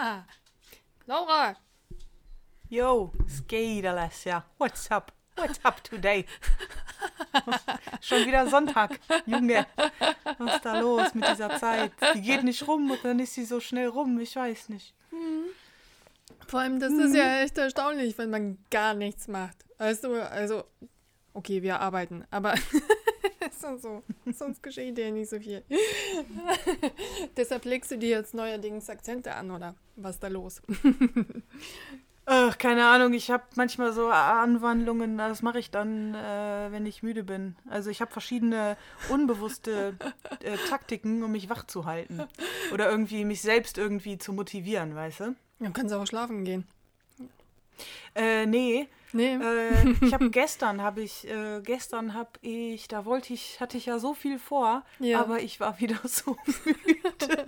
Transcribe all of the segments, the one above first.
Laura! Yo, geht, Alessia. What's up? What's up today? Schon wieder Sonntag, Junge. Was ist da los mit dieser Zeit? Die geht nicht rum und dann ist sie so schnell rum. Ich weiß nicht. Vor allem, das ist ja echt erstaunlich, wenn man gar nichts macht. Weißt du, also, okay, wir arbeiten, aber ist dann so. Sonst geschieht dir nicht so viel. Deshalb legst du dir jetzt neuerdings Akzente an, oder was ist da los? Ach, keine Ahnung, ich habe manchmal so Anwandlungen, das mache ich dann, äh, wenn ich müde bin. Also ich habe verschiedene unbewusste äh, Taktiken, um mich wach zu halten. Oder irgendwie mich selbst irgendwie zu motivieren, weißt du? Dann kannst du auch schlafen gehen. Äh, nee. Nee. Äh, ich habe gestern habe ich äh, gestern habe ich da wollte ich hatte ich ja so viel vor, Ja. aber ich war wieder so müde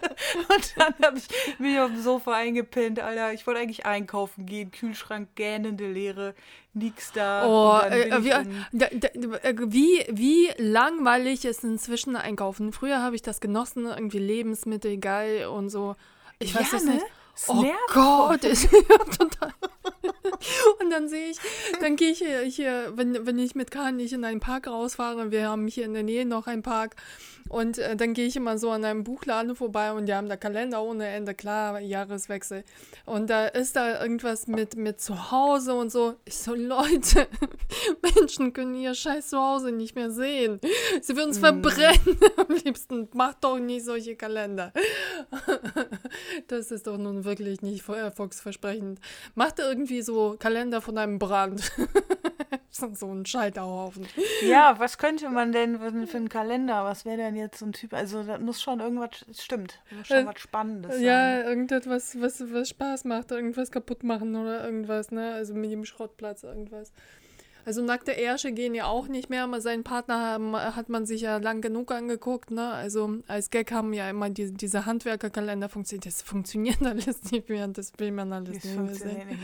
und dann habe ich mich auf dem Sofa eingepennt, Alter. Ich wollte eigentlich einkaufen gehen, Kühlschrank gähnende Leere, nix da. Oh, äh, wie, da, da, äh, wie, wie langweilig ist inzwischen einkaufen. Früher habe ich das genossen, irgendwie Lebensmittel geil und so. Ich weiß Ja, es ne? nicht. Es Oh nervt Gott, ist total. Und dann sehe ich, dann gehe ich hier, hier wenn, wenn ich mit Kahn nicht in einen Park rausfahre, wir haben hier in der Nähe noch einen Park, und äh, dann gehe ich immer so an einem Buchladen vorbei und die haben da Kalender ohne Ende, klar, Jahreswechsel. Und da ist da irgendwas mit, mit Zuhause und so. Ich so, Leute, Menschen können ihr scheiß Zuhause nicht mehr sehen. Sie würden es verbrennen am liebsten. Macht doch nicht solche Kalender. Das ist doch nun wirklich nicht erfolgsversprechend. Macht irgendwie so Kalender von einem Brand. so so ein Scheiterhaufen. Ja, was könnte man denn für, für einen Kalender? Was wäre denn jetzt so ein Typ? Also, da muss schon irgendwas, stimmt, muss schon Äh, was Spannendes sein. Ja, irgendetwas, was, was Spaß macht, irgendwas kaputt machen oder irgendwas, ne? Also mit dem Schrottplatz irgendwas. Also nackte Ärsche gehen ja auch nicht mehr, aber seinen Partner haben, hat man sich ja lang genug angeguckt, ne? Also als Gag haben ja immer die, diese Handwerkerkalender funktioniert. Das funktioniert alles nicht mehr, das will man alles Das nicht mehr sehen. nicht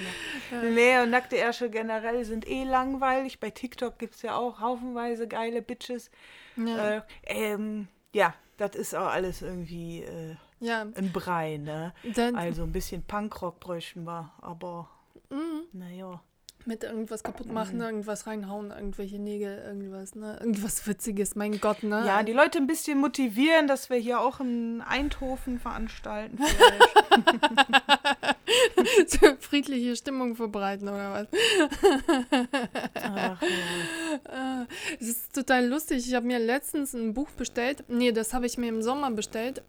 mehr. Nee, und nackte Ärsche generell sind eh langweilig. Bei TikTok gibt es ja auch haufenweise geile Bitches. Ja, Äh, ähm, ja, das ist auch alles irgendwie äh, ja. ein Brei, ne? Dann, Also ein bisschen Punkrock bräuchten wir, aber Mhm. naja. Mit irgendwas kaputt Mhm. machen, irgendwas reinhauen, irgendwelche Nägel, irgendwas, ne? Irgendwas Witziges, mein Gott, ne? Ja, die Leute ein bisschen motivieren, dass wir hier auch einen Eindhoven veranstalten. so friedliche Stimmung verbreiten oder was? Ach, ja. Äh, Es ist total lustig. Ich habe mir letztens ein Buch bestellt. Nee, das habe ich mir im Sommer bestellt.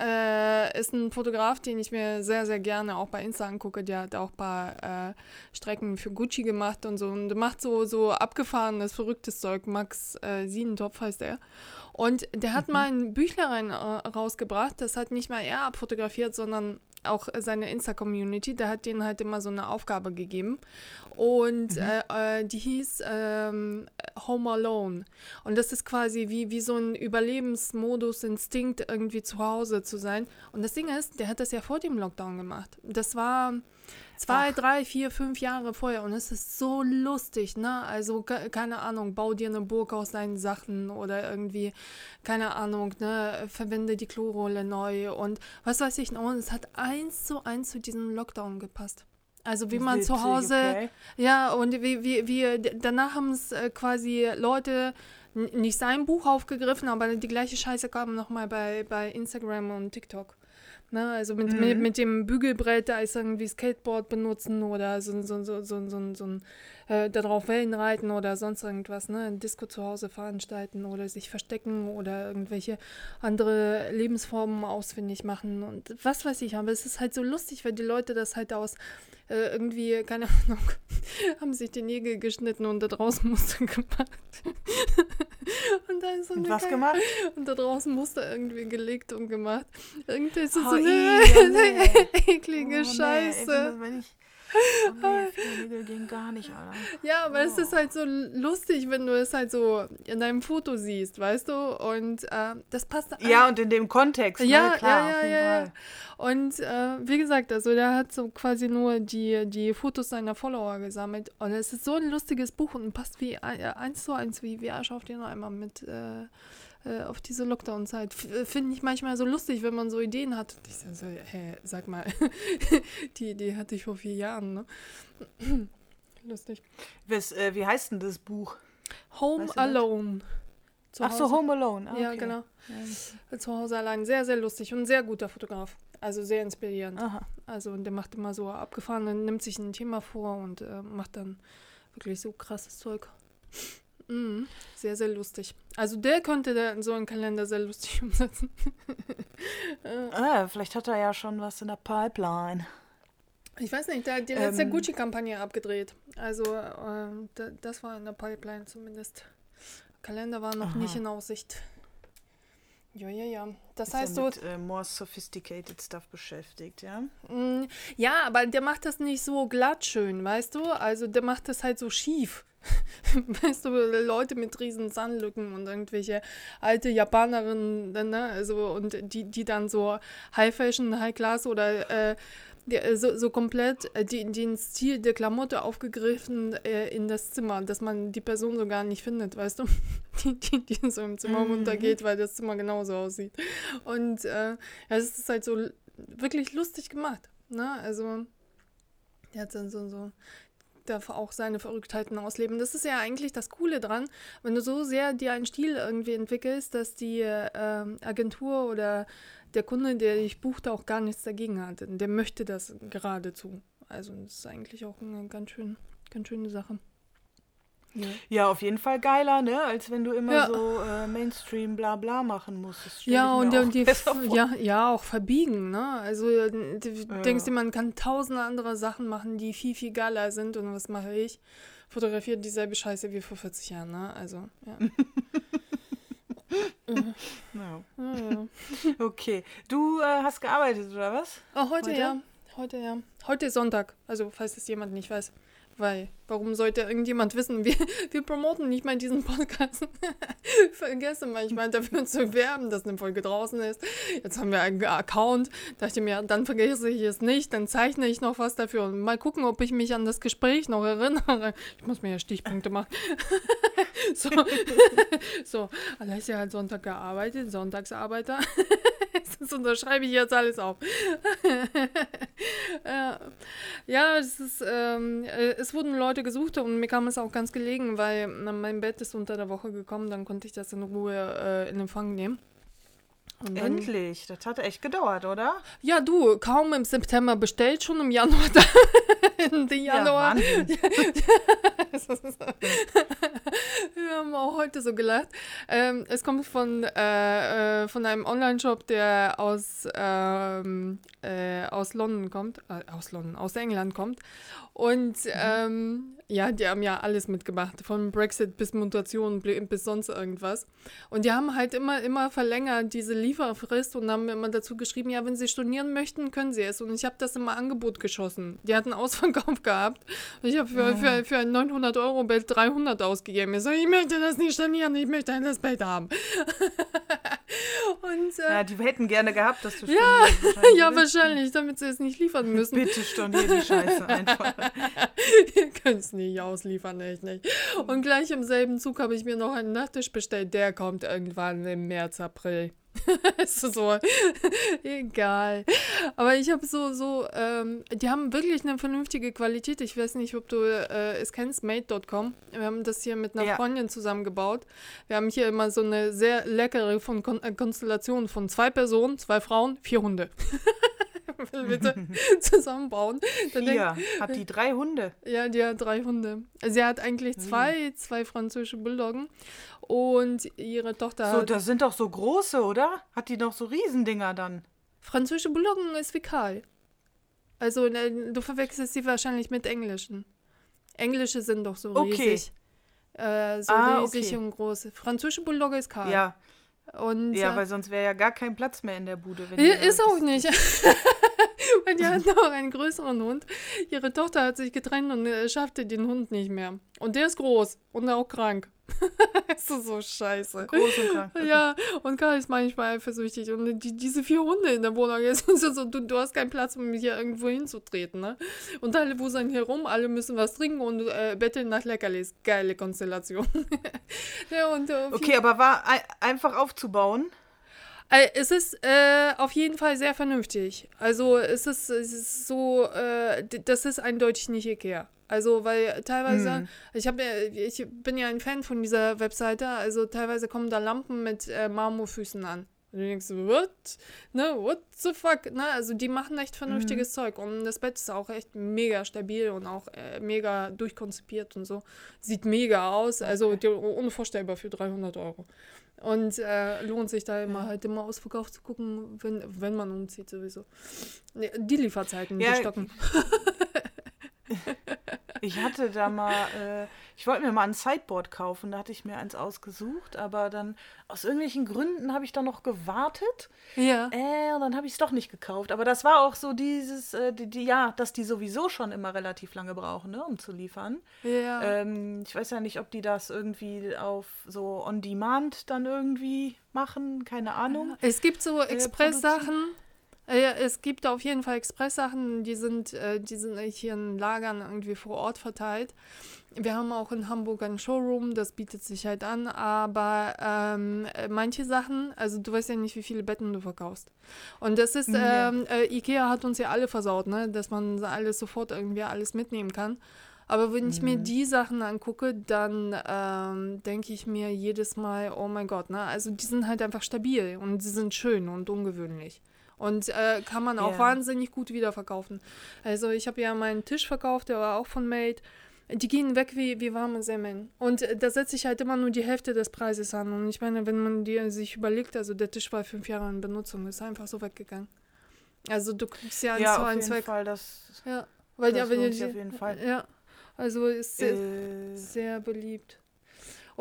Äh, ist ein Fotograf, den ich mir sehr, sehr gerne auch bei Insta angucke. Der hat auch ein paar äh, Strecken für Gucci gemacht und so. Und der macht so, so abgefahrenes, verrücktes Zeug. Max äh, Siedentopf heißt er. Und der hat mal ein Büchlein äh, rausgebracht. Das hat nicht mal er abfotografiert, sondern auch seine Insta-Community. Der hat denen halt immer so eine Aufgabe gegeben. Und äh, äh, die hieß ähm, Home Alone. Und das ist quasi wie, wie so ein Überlebensmodus, Instinkt, irgendwie zu Hause zu sein. Und das Ding ist, der hat das ja vor dem Lockdown gemacht. Das war zwei, Ach. drei, vier, fünf Jahre vorher. Und es ist so lustig, ne? Also, ke- keine Ahnung, bau dir eine Burg aus deinen Sachen oder irgendwie, keine Ahnung, ne? Verwende die Klorolle neu und was weiß ich noch. Und es hat eins zu eins zu diesem Lockdown gepasst. Also wie man zu Hause, okay. ja, und wie, wie, wie danach haben es äh, quasi Leute nicht sein Buch aufgegriffen, aber die gleiche Scheiße kam nochmal bei, bei Instagram und TikTok. Ne, also mit, mit, mit dem Bügelbrett, da ist irgendwie Skateboard benutzen oder so, so, so, so, so, so ein äh, darauf Wellen reiten oder sonst irgendwas, ne? Ein Disco zu Hause veranstalten oder sich verstecken oder irgendwelche andere Lebensformen ausfindig machen und was weiß ich, aber es ist halt so lustig, weil die Leute das halt aus äh, irgendwie, keine Ahnung, haben sich die Nägel geschnitten und da draußen Muster gemacht. und da ist so Und eine was gemacht? und da draußen Muster irgendwie gelegt und gemacht. Irgendwie es Oh, so eine ih, nee. eklige Oh, nee, Scheiße. oh, nee, Fingernägel gehen gar nicht, Alter. Ja, aber es Oh. ist halt so lustig, wenn du es halt so in deinem Foto siehst, weißt du? Und äh, das passt Ja, und in dem Kontext, ja, ne? klar, ja, ja, ja, ja. Fall. Und äh, wie gesagt, also der hat so quasi nur die, die Fotos seiner Follower gesammelt. Und es ist so ein lustiges Buch und passt wie äh, eins zu eins wie, wie Arsch auf den Eimer mit, äh, äh, auf diese Lockdown-Zeit. F- Finde ich manchmal so lustig, wenn man so Ideen hat. Ich sag so, hä, sag mal, die Idee hatte ich vor vier Jahren, ne? Lustig. Was, äh, wie heißt denn das Buch? Home Weißt du? Alone. Ach so. Home Alone. Ah, Ja, okay. genau. Ja. Zu Hause allein. Sehr, sehr lustig und ein sehr guter Fotograf. Also sehr inspirierend. Aha. Also und der macht immer so abgefahren, nimmt sich ein Thema vor und äh, macht dann wirklich so krasses Zeug. Mhm. Sehr, sehr lustig. Also der könnte da so einen Kalender sehr lustig umsetzen. Ah, vielleicht hat er ja schon was in der Pipeline. Ich weiß nicht, der hat die letzte Ähm. Gucci-Kampagne abgedreht. Also da, das war in der Pipeline zumindest. Kalender war noch Aha. nicht in Aussicht. Ja, ja, ja. Das Ist heißt so, mit äh, more sophisticated stuff beschäftigt, ja? Mm, Ja, aber der macht das nicht so glatt schön, weißt du? Also der macht das halt so schief. weißt du, Leute mit riesen Zahnlücken und irgendwelche alte Japanerinnen, ne? Also, und die, die dann so High Fashion, High Class oder äh, so, so komplett äh, die, den Stil der Klamotte aufgegriffen äh, in das Zimmer, dass man die Person so gar nicht findet, weißt du? Die, die, die so im Zimmer Mhm. runtergeht, weil das Zimmer genauso aussieht. Und äh, ja, es ist halt so wirklich lustig gemacht. Ne? Also, der hat dann so, so, darf auch seine Verrücktheiten ausleben. Das ist ja eigentlich das Coole dran, wenn du so sehr dir einen Stil irgendwie entwickelst, dass die ähm, Agentur oder der Kunde, der dich bucht, auch gar nichts dagegen hat. Der möchte das geradezu. Also, das ist eigentlich auch eine ganz, schön, ganz schöne Sache. Ja. Ja, auf jeden Fall geiler, ne? Als wenn du immer Ja. so äh, Mainstream bla bla machen musst. Ja, und, die- auch und die, ja, ja, auch verbiegen, ne? Also äh, du Ja. denkst dir, man kann tausende andere Sachen machen, die viel, viel geiler sind. Und was mache ich? Fotografiere dieselbe Scheiße wie vor 40 Jahren, ne? Also, ja. Ja. Okay. Du äh, hast gearbeitet, oder was? Oh, heute, Heute? ja. Heute ja. Heute ist Sonntag. Also, falls es jemand nicht weiß. Weil, warum sollte irgendjemand wissen? Wir, wir promoten nicht mal diesen Podcast. Vergesse manchmal dafür zu werben, dass eine Folge draußen ist. Jetzt haben wir einen Account. Dachte mir, dann vergesse ich es nicht. Dann zeichne ich noch was dafür. Und mal gucken, ob ich mich an das Gespräch noch erinnere. Ich muss mir ja Stichpunkte machen. so, so, Alessia hat Sonntag gearbeitet. Sonntagsarbeiter. Das unterschreibe ich jetzt alles auf. ja, es ist, ähm, äh, es wurden Leute gesucht und mir kam es auch ganz gelegen, weil mein Bett ist unter der Woche gekommen, dann konnte ich das in Ruhe äh, in Empfang nehmen. Endlich. Das hat echt gedauert, oder? ja, du, kaum im September bestellt, schon im Januar da. Ende Januar. Ja. Wir haben auch heute so gelacht. Ähm, es kommt von, äh, äh, von einem Online-Shop, der aus, ähm, äh, aus London kommt. Äh, aus London, aus England kommt. Und ähm, ja, die haben ja alles mitgemacht. Von Brexit bis Mutation bis sonst irgendwas. Und die haben halt immer, immer verlängert diese Lieferfrist und haben immer dazu geschrieben, ja, wenn sie stornieren möchten, können sie es. Und ich habe das im Angebot geschossen. Die hatten Ausverkauf gehabt. Und ich habe für, für, für ein 900 Euro Bett 300 ausgegeben. Ich so, ich möchte das nicht stornieren, ich möchte das Bett haben. und äh, Ja, die hätten gerne gehabt, dass du Ja, wahrscheinlich, ja, wahrscheinlich, damit sie es nicht liefern müssen. Bitte stornier die Scheiße einfach. Ihr könnt es nicht ausliefern, echt nicht. Und gleich im selben Zug habe ich mir noch einen Nachttisch bestellt. Der kommt irgendwann im März, April. ist so egal. Aber ich habe so, so, ähm, die haben wirklich eine vernünftige Qualität. Ich weiß nicht, ob du äh, es kennst, made.com. Wir haben das hier mit einer Ja. Freundin zusammengebaut. Wir haben hier immer so eine sehr leckere von Kon äh, Konstellation von zwei Personen, zwei Frauen, vier Hunde. Bitte zusammenbauen. Dann denk- Vier. Hat die drei Hunde. ja, die hat drei Hunde. Sie hat eigentlich zwei, zwei französische Bulldoggen und ihre Tochter So, das sind doch so große, oder? Hat die doch so Riesendinger dann? Französische Bulldoggen ist wie Karl. Also ne, du verwechselst sie wahrscheinlich mit englischen. Englische sind doch so Okay. riesig. Äh, so Ah, riesig okay. und groß. Französische Bulldogge ist Karl. Ja, Und, ja, äh, weil sonst wäre ja gar kein Platz mehr in der Bude. Die- ist auch nicht. Weil die hat noch einen größeren Hund. Ihre Tochter hat sich getrennt und äh, schaffte den Hund nicht mehr. Und der ist groß und auch krank. das ist so scheiße. Groß und krank. Ja, und Karl ist manchmal eifersüchtig. Und die, diese vier Hunde in der Wohnung, jetzt ist so, du, du hast keinen Platz, um hier irgendwo hinzutreten. Ne? Und alle wuseln hier rum, alle müssen was trinken und äh, betteln nach Leckerlis. Geile Konstellation. ja, und, äh, okay, aber war ein, einfach aufzubauen? Äh, es ist äh, auf jeden Fall sehr vernünftig. Also es ist, es ist so, äh, das ist eindeutig nicht Ikea. Also, weil teilweise, hm. ich, hab, ich bin ja ein Fan von dieser Webseite, also teilweise kommen da Lampen mit äh, Marmorfüßen an. Und du denkst, what? Ne, what the fuck? Ne, also die machen echt vernünftiges mhm. Zeug. Und das Bett ist auch echt mega stabil und auch äh, mega durchkonzipiert und so. Sieht mega aus. Also die, unvorstellbar für 300 Euro. Und äh, lohnt sich da immer halt immer ausverkauft zu gucken, wenn, wenn man umzieht sowieso. Die Lieferzeiten, ja, die stocken. Ich hatte da mal, äh, ich wollte mir mal ein Sideboard kaufen, da hatte ich mir eins ausgesucht, aber dann aus irgendwelchen Gründen habe ich da noch gewartet. Ja. Äh, und dann habe ich es doch nicht gekauft. Aber das war auch so dieses, äh, die, die, ja, dass die sowieso schon immer relativ lange brauchen, ne, um zu liefern. Ja. Ähm, ich weiß ja nicht, ob die das irgendwie auf so on demand dann irgendwie machen, keine Ahnung. Es gibt so äh, Express-Sachen es gibt auf jeden Fall Express-Sachen, die sind, äh, die sind hier in Lagern irgendwie vor Ort verteilt. Wir haben auch in Hamburg einen Showroom, das bietet sich halt an, aber ähm, manche Sachen, also du weißt ja nicht, wie viele Betten du verkaufst. Und das ist, ja. ähm, äh, Ikea hat uns ja alle versaut, ne? dass man alles sofort irgendwie alles mitnehmen kann. Aber wenn ich mir mhm. die Sachen angucke, dann ähm, denke ich mir jedes Mal, oh mein Gott, ne? Also die sind halt einfach stabil und sie sind schön und ungewöhnlich. Und äh, kann man auch yeah. wahnsinnig gut wiederverkaufen. Also ich habe ja meinen Tisch verkauft, der war auch von Made. Die gehen weg wie, wie warme Semmeln. Und äh, da setze ich halt immer nur die Hälfte des Preises an. Und ich meine, wenn man dir sich überlegt, also der Tisch war fünf Jahre in Benutzung, ist einfach so weggegangen. Also du kriegst ja ja, eins weg. Fall, das, ja, weil das ja, wenn ihr die, auf jeden Fall. Ja, also ist sehr, äh, sehr beliebt.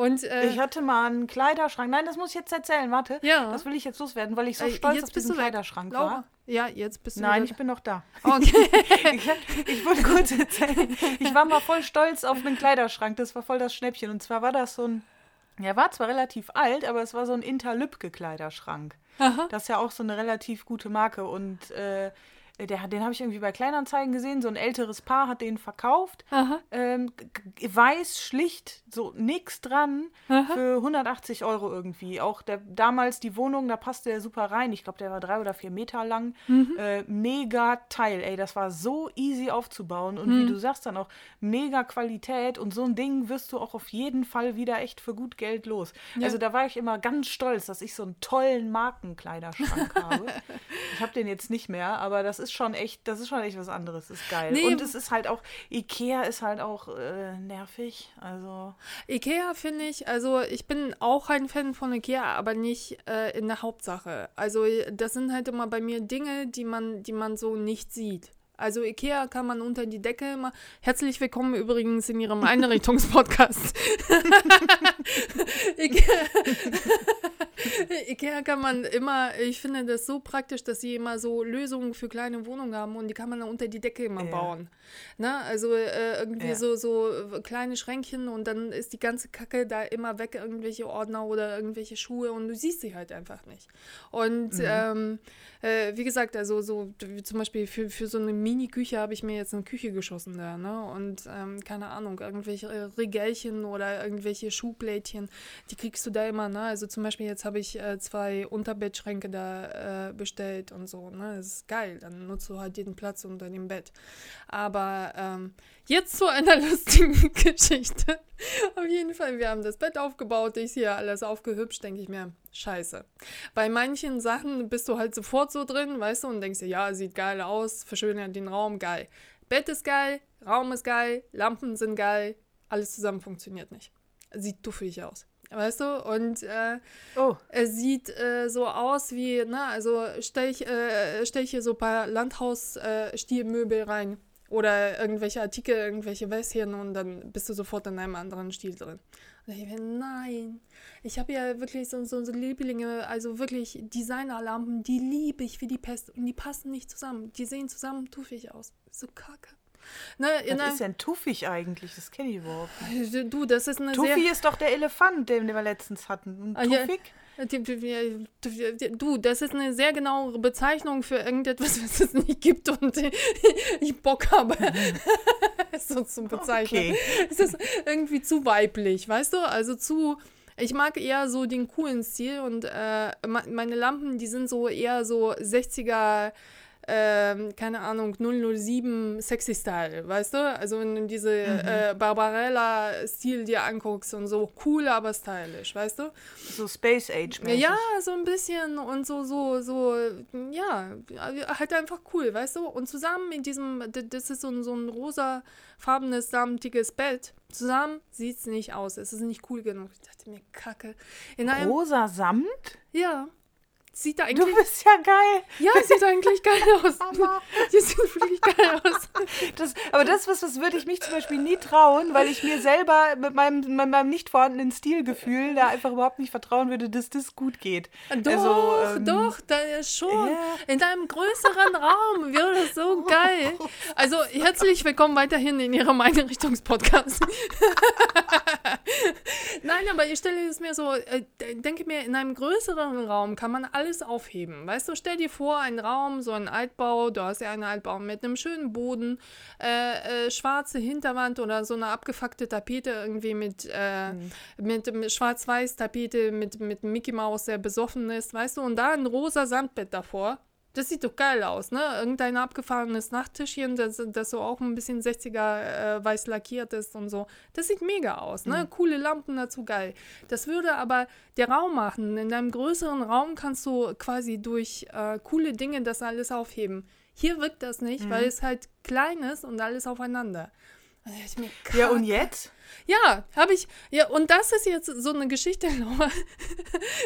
Und, äh, ich hatte mal einen Kleiderschrank. Nein, das muss ich jetzt erzählen. Warte. Ja. Das will ich jetzt loswerden, weil ich so äh, stolz auf diesen Kleiderschrank Laura. war. Ja, jetzt bist du. Nein, ich bin noch da. Okay. ich, ich wollte kurz erzählen. Ich war mal voll stolz auf einen Kleiderschrank. Das war voll das Schnäppchen. Und zwar war das so ein. Er war zwar relativ alt, aber es war so ein Interlübke-Kleiderschrank. Das ist ja auch so eine relativ gute Marke. Und äh, der, den habe ich irgendwie bei Kleinanzeigen gesehen. So ein älteres Paar hat den verkauft. Ähm, weiß, schlicht, so nix dran. Aha. Für 180 Euro irgendwie. Auch der, damals die Wohnung, da passte der super rein. Ich glaube, der war drei oder vier Meter lang. Mhm. Äh, mega Teil, ey. Das war so easy aufzubauen. Und mhm. wie du sagst dann auch, mega Qualität. Und so ein Ding wirst du auch auf jeden Fall wieder echt für gut Geld los. Ja. Also da war ich immer ganz stolz, dass ich so einen tollen Markenkleiderschrank habe. Ich habe den jetzt nicht mehr, aber das ist schon echt, das ist schon echt was anderes. Ist geil. Nee, und es ist halt auch, Ikea ist halt auch äh, nervig. Also. Ikea finde ich, also ich bin auch ein Fan von Ikea, aber nicht äh, in der Hauptsache. Also das sind halt immer bei mir Dinge, die man, die man so nicht sieht. Also Ikea kann man unter die Decke immer. Herzlich willkommen übrigens in Ihrem Einrichtungspodcast. Ikea, Ikea kann man immer, ich finde das so praktisch, dass sie immer so Lösungen für kleine Wohnungen haben und die kann man dann unter die Decke immer ja. bauen. Na, ne? also äh, irgendwie ja. so, so kleine Schränkchen und dann ist die ganze Kacke da immer weg, irgendwelche Ordner oder irgendwelche Schuhe und du siehst sie halt einfach nicht. Und mhm. ähm, äh, wie gesagt, also so zum Beispiel für, für so eine Mini-Küche habe ich mir jetzt eine Küche geschossen da, ne? Und ähm, keine Ahnung, irgendwelche Regälchen oder irgendwelche Schuhblättchen, die kriegst du da immer, ne? Also zum Beispiel jetzt habe ich äh, zwei Unterbettschränke da äh, bestellt und so, ne? Das ist geil, dann nutzt du halt jeden Platz unter dem Bett. Aber ähm, jetzt zu einer lustigen Geschichte. Auf jeden Fall, wir haben das Bett aufgebaut, ich hier alles aufgehübscht, denke ich mir, scheiße. Bei manchen Sachen bist du halt sofort so drin, weißt du, und denkst dir, ja, sieht geil aus, verschönert den Raum, geil. Bett ist geil, Raum ist geil, Lampen sind geil, alles zusammen funktioniert nicht. Sieht duffig aus. Weißt du? Und äh, oh. es sieht äh, so aus wie, na, also stell ich, äh, stell ich hier so ein paar Landhausstilmöbel äh, rein oder irgendwelche Artikel, irgendwelche Wässchen und dann bist du sofort in einem anderen Stil drin. Und ich denke, nein, ich habe ja wirklich so, so, so Lieblinge, also wirklich Designerlampen, die liebe ich wie die Pest und die passen nicht zusammen. Die sehen zusammen tuffig aus. So kacke. Ne, Was ist denn Tuffig eigentlich? Das kenne ich überhaupt nicht. Du, das ist eine sehr... ist doch der Elefant, den wir letztens hatten. Und Ah, ja. Tuffig? Die- Du, das ist eine sehr genaue Bezeichnung für irgendetwas, was es nicht gibt und ich Bock habe, es so zu bezeichnen. Okay. Es ist irgendwie zu weiblich, weißt du? Also zu. Ich mag eher so den coolen Stil und äh, me- meine Lampen, die sind so eher so 60er, ähm, keine Ahnung, 007 Sexy Style, weißt du? Also wenn du diese äh, Barbarella-Stil dir anguckst und so cool, aber stylisch, weißt du? So Space Age -mäßig. Ja, so ein bisschen und so, so, so, ja, halt einfach cool, weißt du? Und zusammen mit diesem, das ist so ein, so ein rosafarbenes, samtiges Bett, zusammen sieht es nicht aus. Es ist nicht cool genug. Ich dachte mir, kacke. In einem, Rosa Samt? ja, sieht da Du eigentlich, bist ja geil. ja, sieht eigentlich geil aus. Die sieht wirklich geil aus. Das, aber das was, was würde ich mich zum Beispiel nie trauen, weil ich mir selber mit meinem, mit meinem nicht vorhandenen Stilgefühl da einfach überhaupt nicht vertrauen würde, dass das gut geht. Doch, Also, ähm, doch, da ist schon. ja. In einem größeren Raum wäre das so geil. Also herzlich willkommen weiterhin in Ihrem Einrichtungspodcast. Nein, aber ich stelle es mir so, äh, denke mir, in einem größeren Raum kann man alles aufheben. Weißt du, stell dir vor, ein Raum, so ein Altbau, du hast ja einen Altbau mit einem schönen Boden, äh, äh, schwarze Hinterwand oder so eine abgefuckte Tapete irgendwie mit, äh, mit, mit schwarz-weiß Tapete mit, mit Mickey Mouse, der besoffen ist, weißt du, und da ein rosa Sandbett davor. Das sieht doch geil aus, ne? Irgendein abgefahrenes Nachttischchen, das, das so auch ein bisschen 60er äh, weiß lackiert ist und so. Das sieht mega aus, ne? Coole Lampen dazu, geil. Das würde aber der Raum machen. In einem größeren Raum kannst du quasi durch äh, coole Dinge das alles aufheben. Hier wirkt das nicht, weil es halt klein ist und alles aufeinander. Ich mir, Ja, und jetzt? Ja, habe ich. Ja, und das ist jetzt so eine Geschichte, Laura.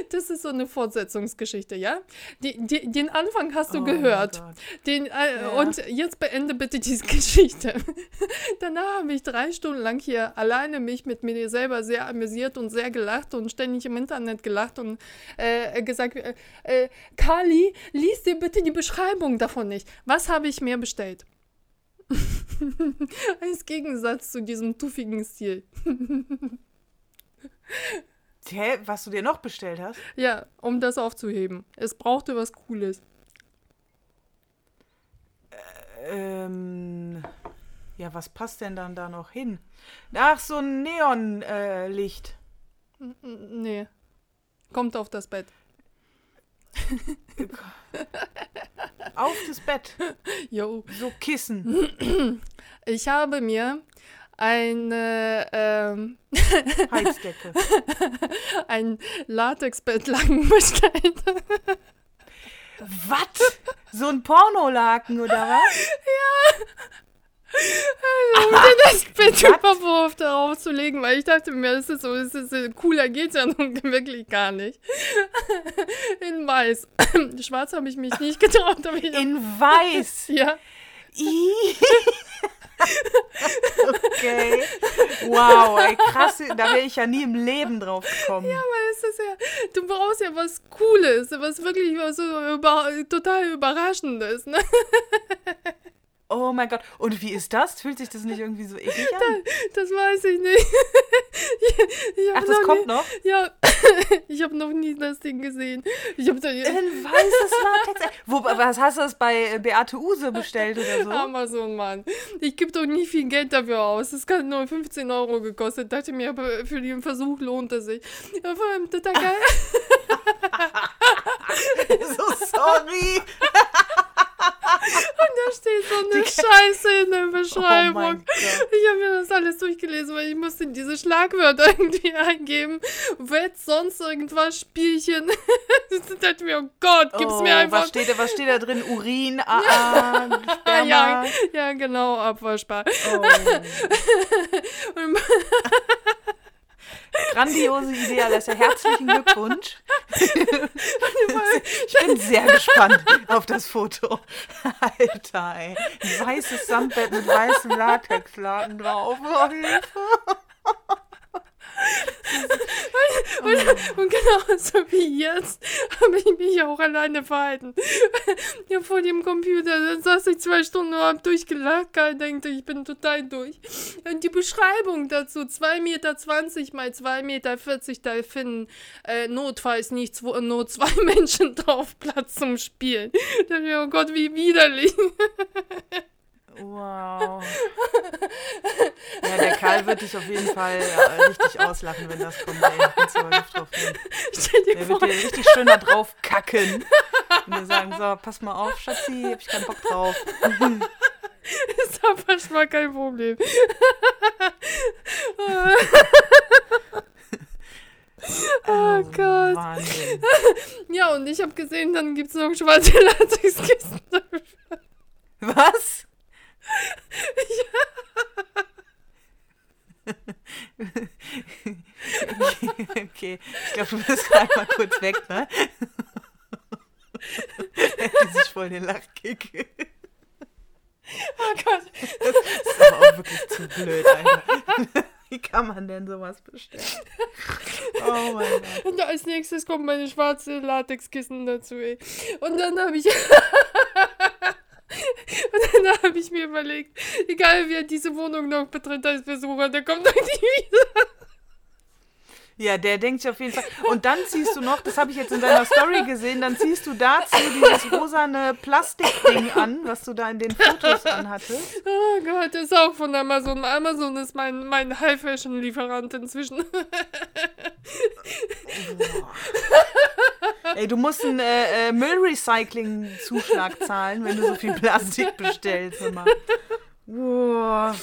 Das ist so eine Fortsetzungsgeschichte, ja? Die, die, den Anfang hast du Oh gehört. Den, äh, Ja. Und jetzt beende bitte diese Geschichte. Danach habe ich drei Stunden lang hier alleine mich mit mir selber sehr amüsiert und sehr gelacht und ständig im Internet gelacht und äh, gesagt, äh, äh, Kali, lies dir bitte die Beschreibung davon nicht. Was habe ich mir bestellt? Als Gegensatz zu diesem tuffigen Stil. Hä, was du dir noch bestellt hast? Ja, um das aufzuheben. Es brauchte was Cooles. Ähm, ja, was passt denn dann da noch hin? Ach, so ein Neonlicht. Äh, Licht. Nee. Kommt auf das Bett. Auf das Bett. Jo. So Kissen. Ich habe mir eine, ähm, Heizdecke. ein Latexbettlaken bestellt. Was? So ein Pornolaken oder was? um mir das Bett überwurf darauf zu legen, weil ich dachte mir, das ist so, das ist so cooler geht's ja nun wirklich gar nicht. In weiß. Schwarz habe ich mich nicht getraut, aber ich In weiß. ja. Okay. Wow, ey, krass. Da wäre ich ja nie im Leben drauf gekommen. Aber es ist ja, du brauchst ja was Cooles, was wirklich was so über, total Überraschendes, ne? Oh mein Gott. Und wie ist das? Fühlt sich das nicht irgendwie so eklig an? Das weiß ich nicht. Ich, ich Ach, das noch kommt nie, noch? Ja, ich habe noch nie das Ding gesehen. Ich habe da Ein weißes Latex. Wo, was hast du das bei Beate Use bestellt oder so? Amazon, Mann. Ich gebe doch nie viel Geld dafür aus. Es hat nur 15 Euro gekostet. Dachte mir, aber für den Versuch lohnt es sich. Ja, vor allem total geil. so sorry. Da steht so eine Scheiße in der Oh Beschreibung. Gott. Ich habe mir das alles durchgelesen, weil ich musste diese Schlagwörter irgendwie eingeben. Wett, sonst irgendwas, Spielchen. Ich dachte mir, oh Gott, gib's oh, mir einfach. Was steht, da, was steht da drin? Urin, AA, Ah, Sperma. ja, ja, genau, abwaschbar. Oh. Grandiose Idee, Alessa. Herzlichen Glückwunsch. ich bin sehr gespannt auf das Foto. Alter, ey. Ein weißes Samtbett mit weißem Latexlaken drauf. Oh, Hilfe. Und, und genau so wie jetzt habe ich mich auch alleine verhalten. ja, vor dem Computer dann saß ich zwei Stunden und habe durchgelacht, denke ich bin total durch. Und die Beschreibung dazu, 2,20 Meter mal 2,40 Meter, da finden äh, notfalls nichts, wo nur zwei Menschen drauf Platz zum Spielen. Da ich, oh Gott, wie widerlich. Wow. Ja, der Karl wird dich auf jeden Fall ja, richtig auslachen, wenn das kommt. Ey, drauf Der wird dir richtig schön da drauf kacken. Und dir sagen, so, pass mal auf, Schatzi, hab ich keinen Bock drauf. Ist aber schon mal kein Problem. Oh, oh Gott. Wahnsinn. Ja, und ich habe gesehen, dann gibt es noch schwarze Latexkisten. Was? okay, ich glaube, du bist gerade mal kurz weg, ne? Hätte sich voll den Lachkick. Oh Gott. Das ist aber auch wirklich zu blöd, Alter. Wie kann man denn sowas bestellen? Oh mein Gott. Und als nächstes kommt meine schwarze Latexkissen dazu, ey. Und dann habe ich. Habe ich mir überlegt, egal wie er diese Wohnung noch betritt als Besucher, der kommt doch nie wieder. Ja, der denkt sich auf jeden Fall. Und dann ziehst du noch, das habe ich jetzt in deiner Story gesehen, dann ziehst du dazu dieses rosane Plastikding an, was du da in den Fotos anhattest. Oh Gott, das ist auch von Amazon. Amazon ist mein, mein High-Fashion-Lieferant inzwischen. Oh. Ey, du musst einen äh, äh, Müllrecycling-Zuschlag zahlen, wenn du so viel Plastik bestellst. Immer. Wow.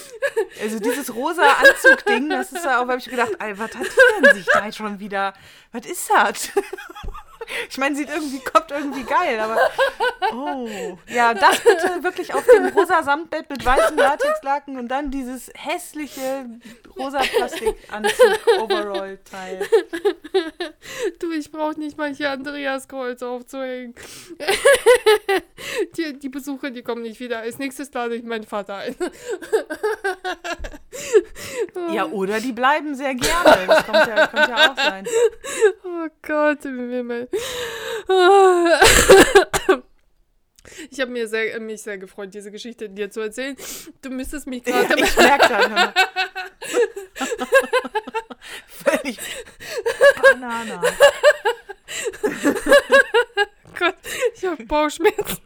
Also dieses rosa Anzugding, das ist ja auch, habe ich gedacht, ey, was hat die denn sich da jetzt schon wieder? Was ist das? Ich meine, sieht irgendwie, kommt irgendwie geil, aber. Oh. Ja, das bitte wirklich auf dem rosa Samtbett mit weißen Latexlaken und dann dieses hässliche rosa Plastikanzug-Overall-Teil. Du, ich brauche nicht mal hier Andreas Kreuz aufzuhängen. Die, die Besucher, die kommen nicht wieder. Als nächstes lade ich meinen Vater ein. Ja, oder die bleiben sehr gerne. Das kommt ja, könnte ja auch sein. Oh Gott, Himmel. Ich habe mir sehr, mich sehr gefreut, diese Geschichte dir zu erzählen. Du müsstest mich gerade. Ja, ich merke dann. Völlig Banana. Gott, ich habe Bauchschmerzen.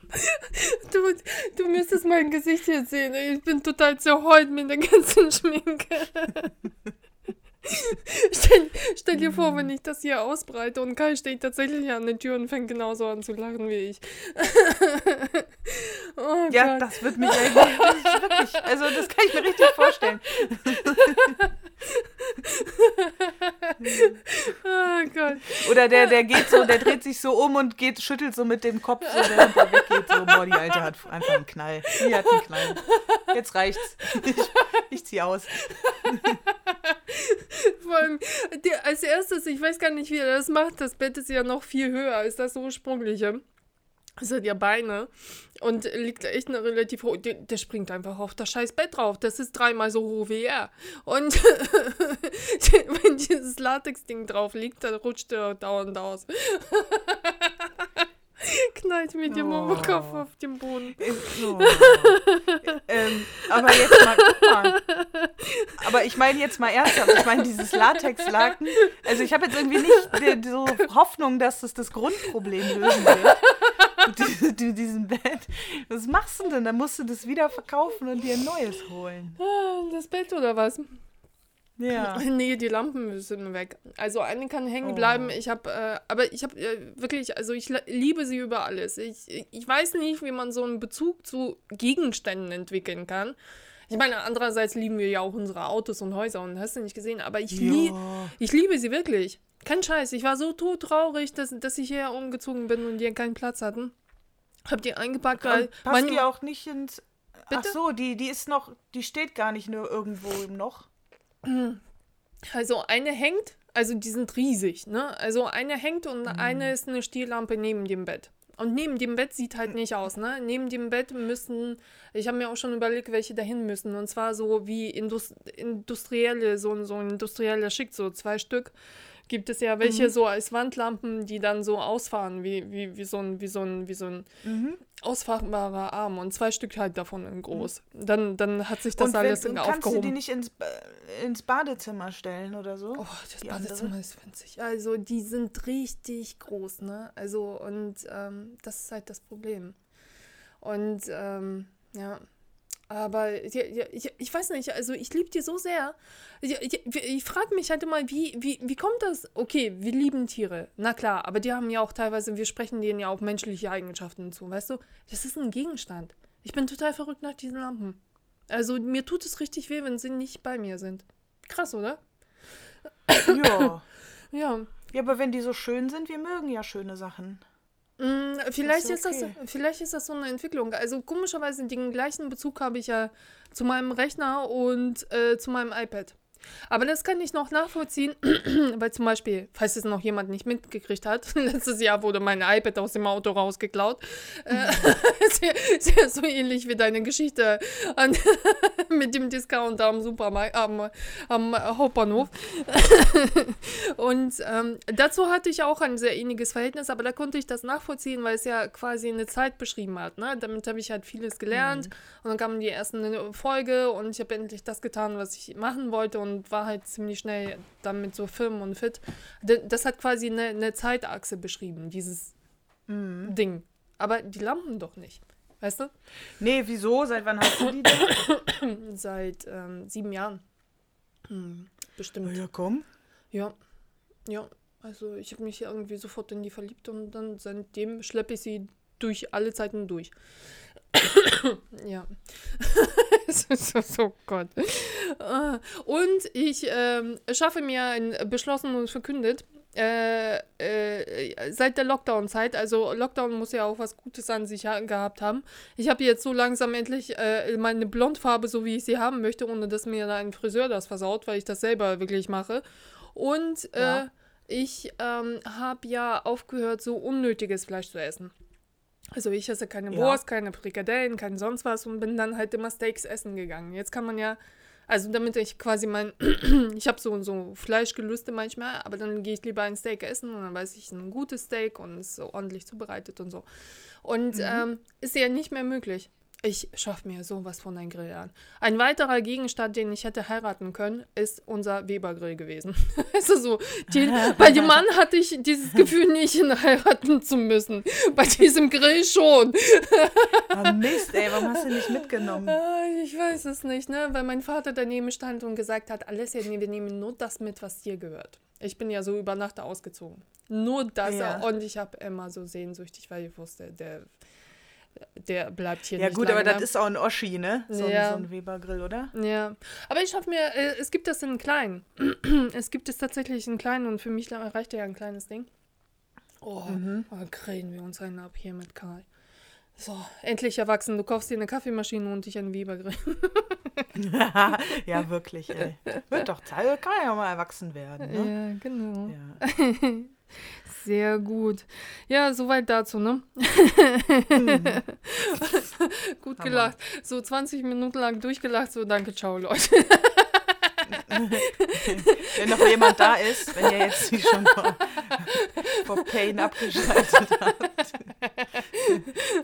Mein Gesicht jetzt sehen. Ich bin total zerheult mit der ganzen Schminke. stell, stell, dir vor, wenn ich das hier ausbreite und Kai steht tatsächlich an der Tür und fängt genauso an zu lachen wie ich. oh ja, Gott. das wird mich eigentlich wirklich, also das kann ich mir richtig vorstellen. oh Gott. Oder der, der geht so, der dreht sich so um und geht, schüttelt so mit dem Kopf, so, während er weggeht, so, boah, die Alte hat einfach einen Knall. Die hat einen Knall. Jetzt reicht's. Ich, ich zieh aus. Vor allem, als erstes, ich weiß gar nicht, wie er das macht. Das Bett ist ja noch viel höher als das ursprüngliche. Das hat ja Beine und liegt echt eine relativ hoch. Der, der, springt einfach auf das scheiß Bett drauf. Das ist dreimal so hoch wie er. Und wenn dieses Latex-Ding drauf liegt, dann rutscht er dauernd aus. knallt mit dem oh. Kopf auf den Boden. Oh. ähm, aber jetzt mal, mal. Aber ich meine jetzt mal ernsthaft, ich meine dieses Latexlaken, also ich habe jetzt irgendwie nicht die, so Hoffnung, dass das das Grundproblem lösen wird. Diesem Bett. Was machst du denn? Dann musst du das wieder verkaufen und dir ein neues holen. Ah, das Bett oder was? Ja. Nee, die Lampen müssen weg. Also eine kann hängen bleiben. Oh. Ich habe, äh, aber ich habe äh, wirklich, also ich liebe sie über alles. Ich, ich weiß nicht, wie man so einen Bezug zu Gegenständen entwickeln kann. Ich meine, andererseits lieben wir ja auch unsere Autos und Häuser und hast du nicht gesehen, aber ich, lie ich liebe sie wirklich. Kein Scheiß. Ich war so todtraurig, dass, dass ich hier umgezogen bin und die keinen Platz hatten. Hab die eingepackt, weil. Passt die auch nicht ins. Bitte? Ach so, die, die ist noch, die steht gar nicht nur irgendwo im noch. Also eine hängt, also die sind riesig, ne? Also eine hängt und eine ist eine Stehlampe neben dem Bett. Und neben dem Bett sieht halt nicht aus, ne? Neben dem Bett müssen, ich habe mir auch schon überlegt, welche dahin müssen. Und zwar so wie Indust industrielle, so, so ein industrieller Schick, so zwei Stück gibt es ja welche Mhm. so als Wandlampen, die dann so ausfahren, wie, wie, wie so ein, wie so ein, wie so ein Mhm. ausfahrbarer Arm und zwei Stück halt davon in groß. Dann, dann hat sich das Und wenn, alles kannst du die aufgehoben. nicht ins, Ba- ins Badezimmer stellen oder so? Oh, das die Badezimmer andere? ist winzig. Also, die sind richtig groß, ne? Also, und ähm, das ist halt das Problem. Und, ähm, ja. Aber ja, ja, ich, ich weiß nicht, also ich liebe die so sehr. Ich, ich, ich frage mich halt immer, wie, wie, wie kommt das? Okay, wir lieben Tiere, na klar, aber die haben ja auch teilweise, wir sprechen denen ja auch menschliche Eigenschaften zu, weißt du? Das ist ein Gegenstand. Ich bin total verrückt nach diesen Lampen. Also mir tut es richtig weh, wenn sie nicht bei mir sind. Krass, oder? Ja. Ja. Ja, aber wenn die so schön sind, wir mögen ja schöne Sachen. Mm, Vielleicht ist ist, okay. das, vielleicht ist das so eine Entwicklung. Also komischerweise den gleichen Bezug habe ich ja zu meinem Rechner und äh, zu meinem iPad. Aber das kann ich noch nachvollziehen, weil zum Beispiel, falls es noch jemand nicht mitgekriegt hat, letztes Jahr wurde mein iPad aus dem Auto rausgeklaut. Äh, sehr, sehr so ähnlich wie deine Geschichte an, mit dem Discounter am Supermarkt, am, am Hauptbahnhof. Und ähm, dazu hatte ich auch ein sehr ähnliches Verhältnis, aber da konnte ich das nachvollziehen, weil es ja quasi eine Zeit beschrieben hat. Ne? Damit habe ich halt vieles gelernt und dann kamen die ersten Folge und ich habe endlich das getan, was ich machen wollte und war halt ziemlich schnell damit so firm und fit. Das hat quasi eine, eine Zeitachse beschrieben, dieses Ding. Aber die Lampen doch nicht. Weißt du? Nee, wieso? Seit wann hast du die denn? Seit ähm, sieben Jahren. Hm, bestimmt. Ja, komm. Ja, ja. Also ich habe mich irgendwie sofort in die verliebt und dann seitdem schleppe ich sie durch alle Zeiten durch. Ja. So, so Gott. Ah, Und ich ähm, schaffe mir ein beschlossen und verkündet, äh, äh, seit der Lockdown-Zeit, also Lockdown muss ja auch was Gutes an sich ha gehabt haben. Ich habe jetzt so langsam endlich äh, meine Blondfarbe, so wie ich sie haben möchte, ohne dass mir da ein Friseur das versaut, weil ich das selber wirklich mache. Und äh, Ja. ich ähm, habe ja aufgehört, so unnötiges Fleisch zu essen. Also ich esse keine Ja. Wurst, keine Frikadellen, kein sonst was und bin dann halt immer Steaks essen gegangen. Jetzt kann man ja, also damit ich quasi mein, ich habe so, so Fleischgelüste manchmal, aber dann gehe ich lieber ein Steak essen und dann weiß ich, ein gutes Steak und ist so ordentlich zubereitet und so. Und ähm, ist ja nicht mehr möglich. Ich schaffe mir sowas von ein Grill an. Ein weiterer Gegenstand, den ich hätte heiraten können, ist unser Weber-Grill gewesen. also so, die, bei dem Mann hatte ich dieses Gefühl nicht, ihn heiraten zu müssen. Bei diesem Grill schon. Ah, Mist, ey, warum hast du nicht mitgenommen? Ah, Ich weiß es nicht, ne? Weil mein Vater daneben stand und gesagt hat, Alessia, wir nehmen nur das mit, was dir gehört. Ich bin ja so über Nacht ausgezogen. Nur das. Ja. Und ich habe immer so sehnsüchtig, weil ich wusste, der, der bleibt hier Ja nicht gut, lange, aber das ist auch ein Oschi, ne? So, ein- Ja. so ein Webergrill, oder? Ja, aber ich hoffe mir, äh, es gibt das in klein. es gibt es tatsächlich in klein und für mich reicht ja ein kleines Ding. Oh, Mhm. oh kriegen wir uns einen ab hier mit Karl. So, endlich erwachsen. Du kaufst dir eine Kaffeemaschine und ich einen Webergrill. ja, wirklich, ey. Wird doch Zeit, kann ja mal erwachsen werden, ne? Ja, genau. Ja. Sehr gut. Ja, soweit dazu, ne? gut Hammer. gelacht. So 20 Minuten lang durchgelacht. So, danke, ciao, Leute. Wenn noch jemand da ist, wenn ihr jetzt die schon vor, vor Pain abgeschaltet habt.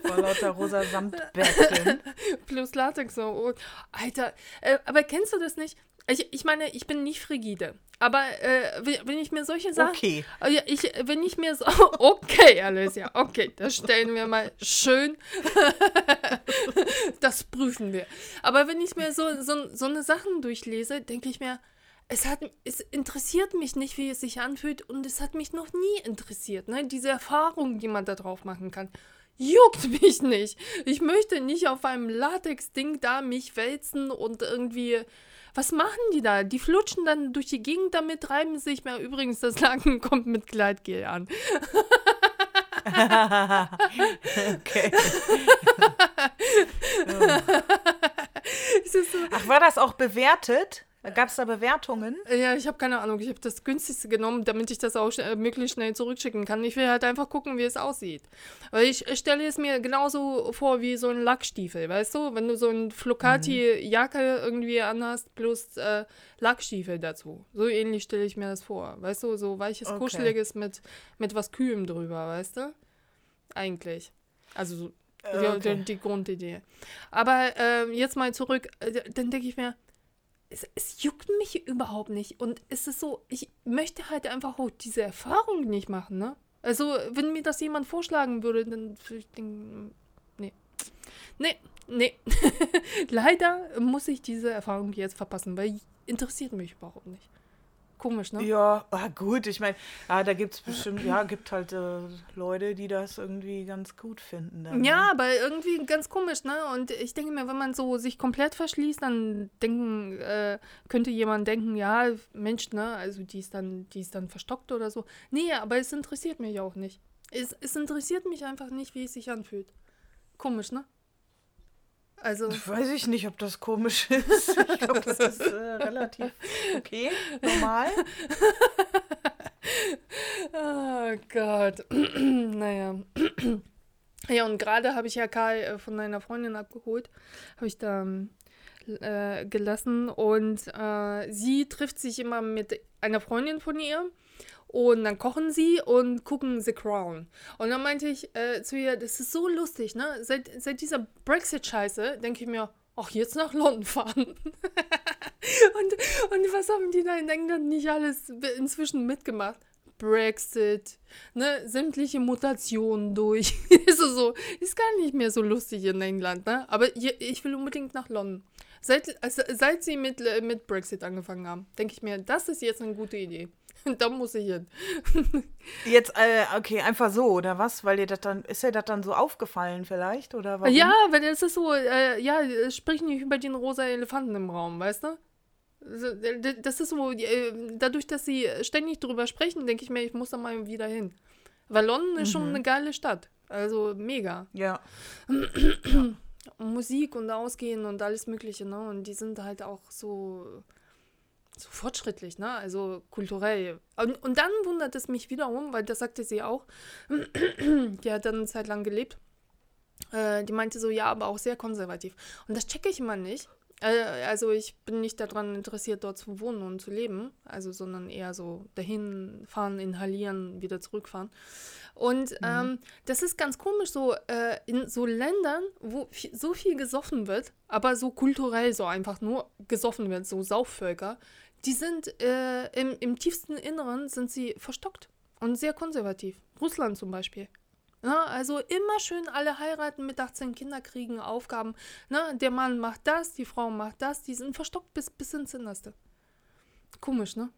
vor lauter rosa Samtbettchen. Plus Latex so. Oh, Alter, äh, aber kennst du das nicht? Ich, ich meine, ich bin nicht frigide. Aber äh, wenn, ich mir solche Sachen. Okay. Oh ja, ich, wenn ich mir so. Okay, Alicia, okay, das stellen wir mal schön. das prüfen wir. Aber wenn ich mir so, so, so eine Sachen durchlese, denke ich mir, es, hat, es interessiert mich nicht, wie es sich anfühlt und es hat mich noch nie interessiert. Ne? Diese Erfahrung, die man da drauf machen kann. Juckt mich nicht. Ich möchte nicht auf einem Latex-Ding da mich wälzen und irgendwie. Was machen die da? Die flutschen dann durch die Gegend damit, reiben sich mehr. Übrigens, das Laken kommt mit Gleitgel an. okay. Ach, war das auch bewertet? Gab es da Bewertungen? Ja, ich habe keine Ahnung. Ich habe das günstigste genommen, damit ich das auch äh, möglichst schnell zurückschicken kann. Ich will halt einfach gucken, wie es aussieht. Weil ich, stelle es mir genauso vor wie so ein Lackstiefel, weißt du? Wenn du so ein Flocati-Jacke irgendwie anhast, plus äh, Lackstiefel dazu. So ähnlich stelle ich mir das vor. Weißt du, so weiches, Okay. kuscheliges mit, mit was Kühlem drüber, weißt du? Eigentlich. Also so Äh, okay. die, die Grundidee. Aber ähm, jetzt mal zurück, äh, dann denke ich mir, es, es juckt mich überhaupt nicht. Und es ist so, ich möchte halt einfach auch diese Erfahrung nicht machen, ne? Also, wenn mir das jemand vorschlagen würde, dann würde ich denken, nee. Nee, nee. Leider muss ich diese Erfahrung jetzt verpassen, weil interessiert mich überhaupt nicht. Komisch, ne? Ja, ah, gut, ich meine, ja, da gibt es bestimmt, ja, gibt halt äh, Leute, die das irgendwie ganz gut finden. Dann, Ja, ne? aber irgendwie ganz komisch, ne? Und ich denke mir, wenn man so sich komplett verschließt, dann denken, äh, könnte jemand denken, ja, Mensch, ne, also die ist dann, die ist dann verstockt oder so. Nee, aber es interessiert mich auch nicht. Es, es interessiert mich einfach nicht, wie es sich anfühlt. Komisch, ne? Also, Weiß ich nicht, ob das komisch ist. Ich glaube, das ist äh, relativ okay, normal. oh Gott. naja. Ja, und gerade habe ich ja Karl äh, von einer Freundin abgeholt. Habe ich da ähm, äh, gelassen. Und äh, sie trifft sich immer mit einer Freundin von ihr. Und dann kochen sie und gucken The Crown. Und dann meinte ich äh, zu ihr, das ist so lustig, ne? Seit, seit dieser Brexit-Scheiße denke ich mir, ach, jetzt nach London fahren. und, und was haben die da in England nicht alles inzwischen mitgemacht? Brexit, ne, sämtliche Mutationen durch. ist so, ist gar nicht mehr so lustig in England, ne? Aber hier, ich will unbedingt nach London. Seit, also, seit sie mit, äh, mit Brexit angefangen haben, denke ich mir, das ist jetzt eine gute Idee. da muss ich hin. Jetzt, äh, okay, einfach so, oder was? Weil dir das dann, ist dir das dann so aufgefallen vielleicht? Oder warum? Ja, weil es ist so, äh, ja, sprich nicht über den rosa Elefanten im Raum, weißt du? Das ist so, äh, dadurch, dass sie ständig drüber sprechen, denke ich mir, ich muss da mal wieder hin. Weil London ist schon eine geile Stadt. Also mega. Ja. Musik und Ausgehen und alles Mögliche, ne? Und die sind halt auch so, so fortschrittlich, ne? Also kulturell. Und, und dann wundert es mich wiederum, weil das sagte sie auch, die hat dann eine Zeit lang gelebt. Äh, die meinte so, ja, aber auch sehr konservativ. Und das checke ich immer nicht. Äh, also ich bin nicht daran interessiert, dort zu wohnen und zu leben, also sondern eher so dahin fahren, inhalieren, wieder zurückfahren. Und ähm, das ist ganz komisch, so äh, in so Ländern, wo so viel gesoffen wird, aber so kulturell so einfach nur gesoffen wird, so Saufvölker, die sind äh, im, im tiefsten Inneren sind sie verstockt und sehr konservativ. Russland zum Beispiel. Ja, also immer schön alle heiraten, mit 18 Kinder kriegen, Aufgaben. Ne? Der Mann macht das, die Frau macht das, die sind verstockt bis, bis ins Innerste. Komisch, ne?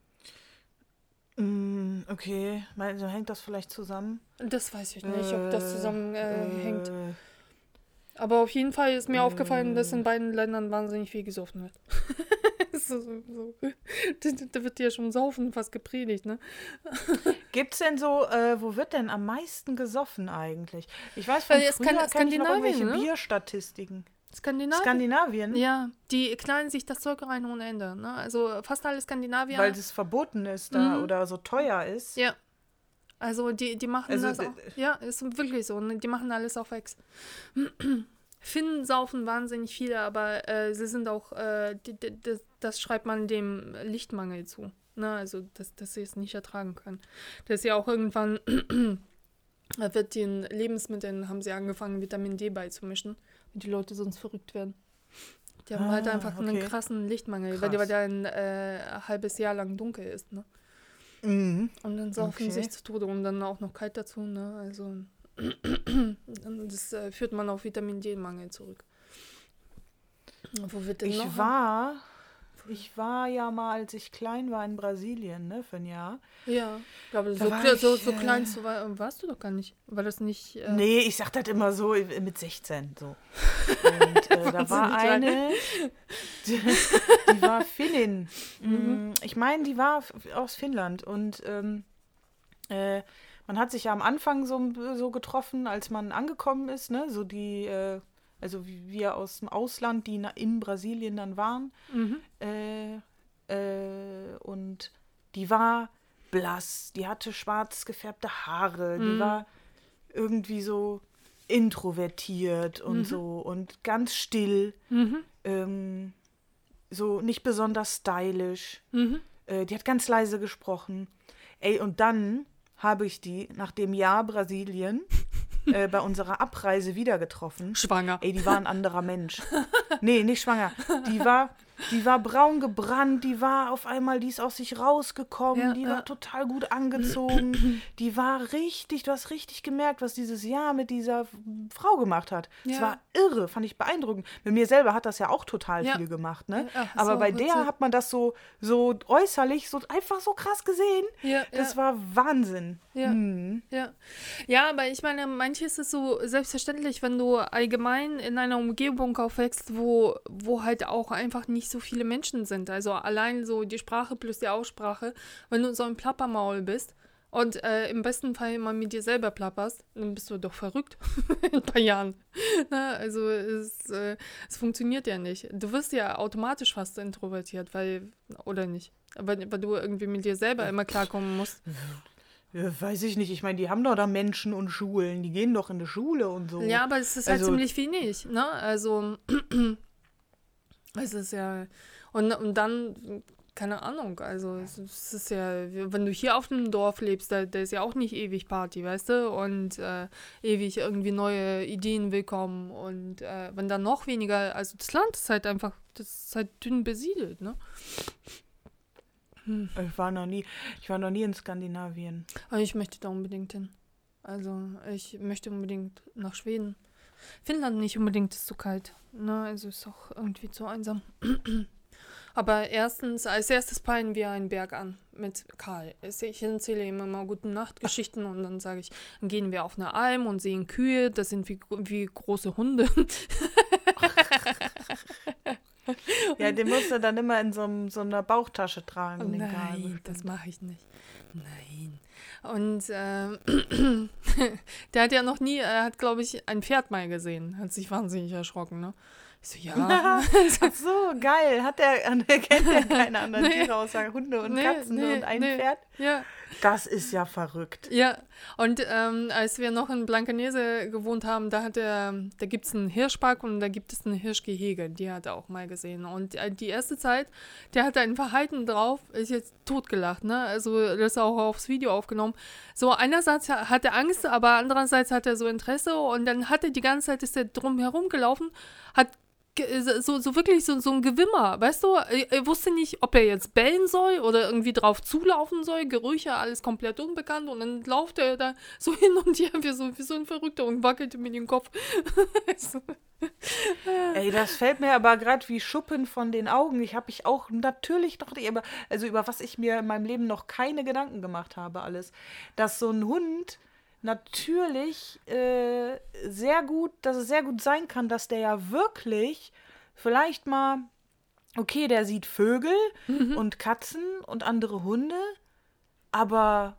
Mm, okay, du, hängt das vielleicht zusammen? Das weiß ich nicht, ob das zusammenhängt. Äh, Aber auf jeden Fall ist mir aufgefallen, dass in beiden Ländern wahnsinnig viel gesoffen wird. so, so. Da, wird ja schon Saufen fast gepredigt, ne? Gibt's denn so, äh, wo wird denn am meisten gesoffen eigentlich? Ich weiß von Äh, früher kann- kenn ich noch irgendwelche ne? Bierstatistiken. Skandinavien. Skandinavien? ja, die knallen sich das Zeug rein ohne Ende. Ne? Also fast alle Skandinavier. Weil es verboten ist da Mhm. oder so teuer ist. Ja. Also die, die machen Also, das auch. Ja, ist wirklich so. Ne? Die machen alles auf Ex. Finnen saufen wahnsinnig viele, aber äh, sie sind auch, äh, das, schreibt man dem Lichtmangel zu. Ne? Also, dass, dass sie es nicht ertragen können. Das ist ja auch irgendwann, da wird den Lebensmitteln, haben sie angefangen, Vitamin D beizumischen, wenn die Leute sonst verrückt werden. Die haben halt Ah, einfach einen okay. krassen Lichtmangel, weil, die, weil Krass. der ein äh, halbes Jahr lang dunkel ist. Ne? Mhm. Und dann saufen Okay. sich zu Tode und dann auch noch kalt dazu, ne? Also das äh, führt man auf Vitamin D-Mangel zurück. Wo wird denn Ich noch? war, ich war ja mal, als ich klein war in Brasilien, ne, für ein Jahr. Ja, aber so, kle- so, ich, so äh, klein zu, war, warst du doch gar nicht. War das nicht. Äh, Nee, ich sag das immer so äh, mit 16 so. Und äh, da war eine, die, die war Finnin. Mhm. Mm, Ich meine, die war aus Finnland und ähm, äh, man hat sich ja am Anfang so, so getroffen, als man angekommen ist, ne? So die, äh, also wie wir aus dem Ausland, die in Brasilien dann waren. Mhm. Äh, äh, und die war blass, die hatte schwarz gefärbte Haare, die Mhm. war irgendwie so introvertiert und Mhm. so und ganz still, Mhm. ähm, so nicht besonders stylisch. Mhm. Äh, die hat ganz leise gesprochen. Ey, und dann habe ich die nach dem Jahr Brasilien äh, bei unserer Abreise wieder getroffen. Schwanger. Ey, die war ein anderer Mensch. Nee, nicht schwanger. Die war, die war braun gebrannt, die war auf einmal, die ist aus sich rausgekommen, Ja, die ja. war total gut angezogen. Die war richtig, du hast richtig gemerkt, was dieses Jahr mit dieser Frau gemacht hat. Es Ja. war irre, fand ich beeindruckend. Mit mir selber hat das ja auch total viel gemacht, ne? Ach Aber so, bei der hat man das so, so äußerlich, so einfach so krass gesehen. Das war Wahnsinn. Ja. Hm. Ja. ja, aber ich meine, manches ist so selbstverständlich, wenn du allgemein in einer Umgebung aufwächst, wo, wo halt auch einfach nicht so viele Menschen sind. Also allein so die Sprache plus die Aussprache, wenn du so ein Plappermaul bist und äh, im besten Fall immer mit dir selber plapperst, dann bist du doch verrückt in ein paar Jahren. Na, also es, äh, es funktioniert ja nicht. Du wirst ja automatisch fast introvertiert, weil, oder nicht? Aber weil du irgendwie mit dir selber immer klarkommen musst. Ja, weiß ich nicht. Ich meine, die haben doch da Menschen und Schulen. Die gehen doch in die Schule und so. Ja, aber es ist halt Also- ziemlich wenig, ne? Also, es ist ja. Und, und dann, keine Ahnung, also es, es ist ja, wenn du hier auf dem Dorf lebst, da, da ist ja auch nicht ewig Party, weißt du? Und äh, ewig irgendwie neue Ideen willkommen. Und äh, wenn dann noch weniger, also das Land ist halt einfach, das ist halt dünn besiedelt, ne? Ich war noch nie, ich war noch nie in Skandinavien. Aber ich möchte da unbedingt hin. Also ich möchte unbedingt nach Schweden. Finnland nicht unbedingt ist zu kalt. Ne? Also ist auch irgendwie zu einsam. Aber erstens, als erstes peilen wir einen Berg an mit Karl. Ich erzähle ihm immer gute Nachtgeschichten und dann sage ich, dann gehen wir auf eine Alm und sehen Kühe, das sind wie, wie große Hunde. Ja, den musst du dann immer in so, einem- so einer Bauchtasche tragen. den Karl, Nein, das mache ich nicht. Nein. Und ähm, der hat ja noch nie, er hat, glaube ich, ein Pferd mal gesehen. Hat sich wahnsinnig erschrocken, ne? So, ja. Ach so, geil. Hat der, der kennt ja keine anderen Nee. Tiere außer Hunde und Nee, Katzen nee, und ein. Pferd? ja, Das ist ja verrückt. ja. Und ähm, als wir noch in Blankenese gewohnt haben, da hat er, da gibt es einen Hirschpark und da gibt es ein Hirschgehege. Die hat er auch mal gesehen. Und äh, die erste Zeit, der hatte ein Verhalten drauf, ist jetzt totgelacht, ne? Also das ist auch aufs Video aufgenommen. So einerseits ha- hat er Angst, aber andererseits hat er so Interesse und dann hat er die ganze Zeit, ist er drum herum gelaufen, hat so, so wirklich so, so ein Gewimmer, weißt du? Er, er wusste nicht, ob er jetzt bellen soll oder irgendwie drauf zulaufen soll. Gerüche, alles komplett unbekannt. Und dann lauft er da so hin und her wie so, wie so ein Verrückter und wackelte mit dem Kopf. so. Ey, das fällt mir aber gerade wie Schuppen von den Augen. Ich habe mich auch natürlich noch also über was ich mir in meinem Leben noch keine Gedanken gemacht habe, alles. Dass so ein Hund natürlich äh, sehr gut, dass es sehr gut sein kann, dass der ja wirklich vielleicht mal, okay, der sieht Vögel und Katzen und andere Hunde, aber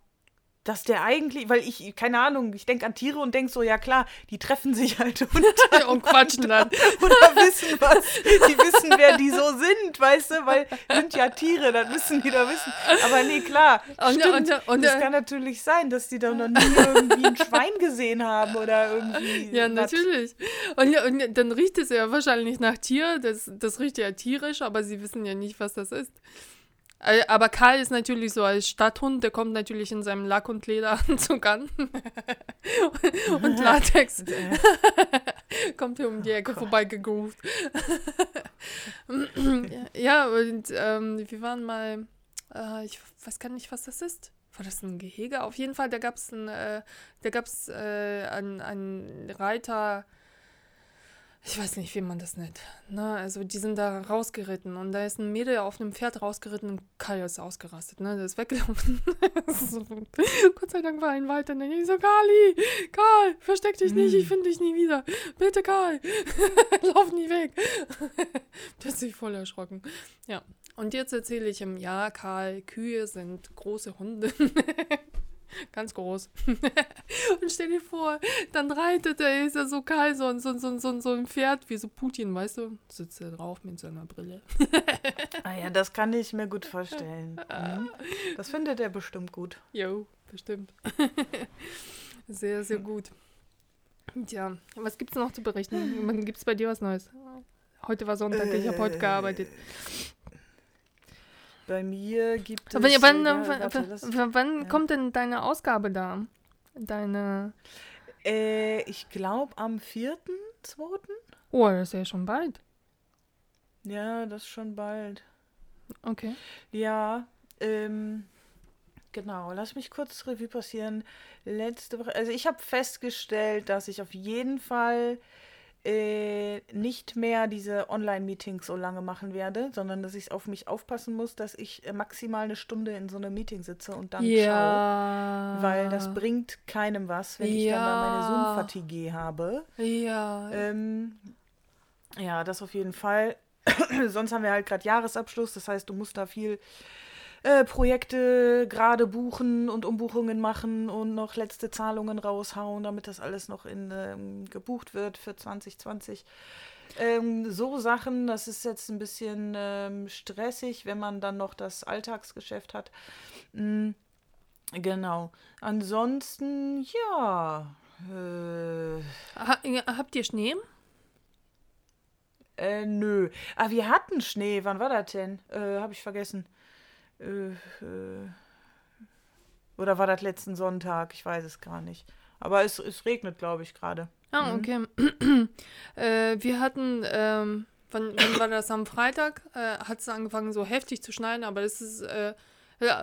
dass der eigentlich, weil ich, keine Ahnung, ich denke an Tiere und denke so, ja klar, die treffen sich halt und und quatschen dann. oder wissen was, die wissen, wer die so sind, weißt du, weil sind ja Tiere, das müssen die da wissen. Aber nee, klar, Und- stimmt. und- und- das kann natürlich sein, dass die da noch nie irgendwie ein Schwein gesehen haben oder irgendwie. Ja, natürlich. Und, und dann riecht es ja wahrscheinlich nach Tier. Das, das riecht ja tierisch, aber sie wissen ja nicht, was das ist. Äh, Aber Karl ist natürlich so als Stadthund, der kommt natürlich in seinem Lack- und Lederanzug an. und Latex. kommt hier um die Ecke vorbei gegroovt. ja, und ähm, wir waren mal, äh, ich weiß gar nicht, was das ist. War das ein Gehege? Auf jeden Fall, da gab es ein, äh, da äh, einen, einen Reiter, ich weiß nicht, wie man das nennt. Ne? Also die sind da rausgeritten und da ist ein Mädel auf einem Pferd rausgeritten und Kai ist ausgerastet. Ne? Der ist weggelaufen. so, Gott sei Dank war ein weiter. Und dann ich so, Kali, Karl, versteck dich nicht, ich finde dich nie wieder. Bitte, Karl, lauf nie weg. Der hat sich voll erschrocken. Ja, und jetzt erzähle ich ihm, ja, Karl, Kühe sind große Hunde. Ganz groß. und stell dir vor, dann reitet er, ist er so kalt, so, so, so, so, so ein Pferd wie so Putin, weißt du? Sitzt er drauf mit seiner Brille. ah ja, das kann ich mir gut vorstellen. Mhm. Das findet er bestimmt gut. Jo, bestimmt. sehr, sehr gut. Tja, was gibt's noch zu berichten? Gibt es bei dir was Neues? Heute war Sonntag, ich habe heute gearbeitet. Bei mir gibt es. wann, ja, wann, warte, das- wann, wann ja. kommt denn deine Ausgabe da? Deine. äh, ich glaube am 4.2. Oh, das ist ja schon bald. Ja, das ist schon bald. Okay. Ja, ähm, genau. Lass mich kurz Revue passieren. Letzte Woche, also ich habe festgestellt, dass ich auf jeden Fall äh, nicht mehr diese Online-Meetings so lange machen werde, sondern dass ich auf mich aufpassen muss, dass ich äh, maximal eine Stunde in so einem Meeting sitze und dann schaue. ja. Weil das bringt keinem was, wenn ich dann da meine Ja. Zoom-Fatigue habe. Ja. Ähm, ja, das auf jeden Fall. Sonst haben wir halt gerade Jahresabschluss, das heißt, du musst da viel äh, Projekte gerade buchen und Umbuchungen machen und noch letzte Zahlungen raushauen, damit das alles noch in, ähm, gebucht wird für 2020. Ähm, so Sachen, das ist jetzt ein bisschen ähm, stressig, wenn man dann noch das Alltagsgeschäft hat. Mm, genau. Ansonsten, ja. Äh, Ha, habt ihr Schnee? Äh, nö. Ah, wir hatten Schnee. Wann war das denn? Äh, hab ich vergessen. Äh, äh. Oder war das letzten Sonntag? Ich weiß es gar nicht. Aber es, es regnet, glaube ich, gerade. Ah, Mhm. okay. äh, wir hatten, ähm, wann, wann war das am Freitag? Äh, hat es angefangen so heftig zu schneien, aber es ist äh,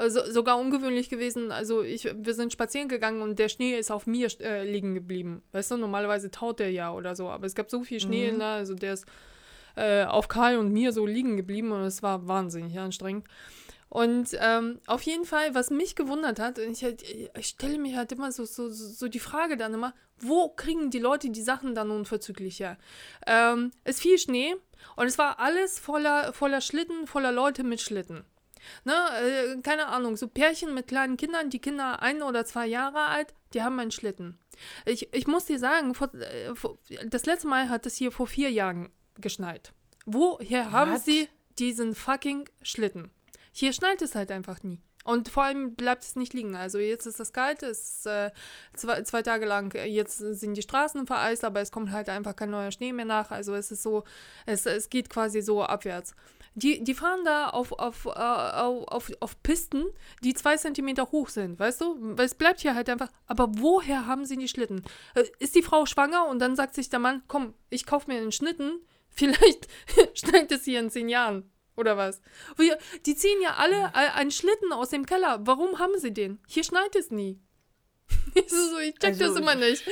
so, sogar ungewöhnlich gewesen. Also ich, wir sind spazieren gegangen und der Schnee ist auf mir liegen geblieben. Weißt du, normalerweise taut der ja oder so, aber es gab so viel Schnee, Mhm. ne? also der ist auf Karl und mir so liegen geblieben und es war wahnsinnig anstrengend. Und ähm, auf jeden Fall, was mich gewundert hat, und ich, halt- ich stelle mir halt immer so, so, so die Frage dann immer, wo kriegen die Leute die Sachen dann unverzüglich her? Ähm, es fiel Schnee und es war alles voller, voller Schlitten, voller Leute mit Schlitten. Ne, äh, keine Ahnung, so Pärchen mit kleinen Kindern, die Kinder ein oder zwei Jahre alt, die haben einen Schlitten. Ich, ich muss dir sagen, vor, äh, vor, das letzte Mal hat es hier vor vier Jahren geschneit. Woher haben Was? sie diesen fucking Schlitten? Hier schneit es halt einfach nie. Und vor allem bleibt es nicht liegen. Also jetzt ist es kalt, es ist äh, zwei, zwei Tage lang, äh, jetzt sind die Straßen vereist, aber es kommt halt einfach kein neuer Schnee mehr nach. Also es ist so, es, es geht quasi so abwärts. Die, die fahren da auf, auf, äh, auf, auf, Pisten, die zwei Zentimeter hoch sind, weißt du? Weil es bleibt hier halt einfach. Aber woher haben sie die Schlitten? Äh, Ist die Frau schwanger und dann sagt sich der Mann, komm, ich kauf mir einen Schlitten, vielleicht schneit es hier in zehn Jahren. Oder was? Wir, die ziehen ja alle äh, einen Schlitten aus dem Keller. Warum haben sie den? Hier schneit es nie. Ich, check Also, das immer nicht.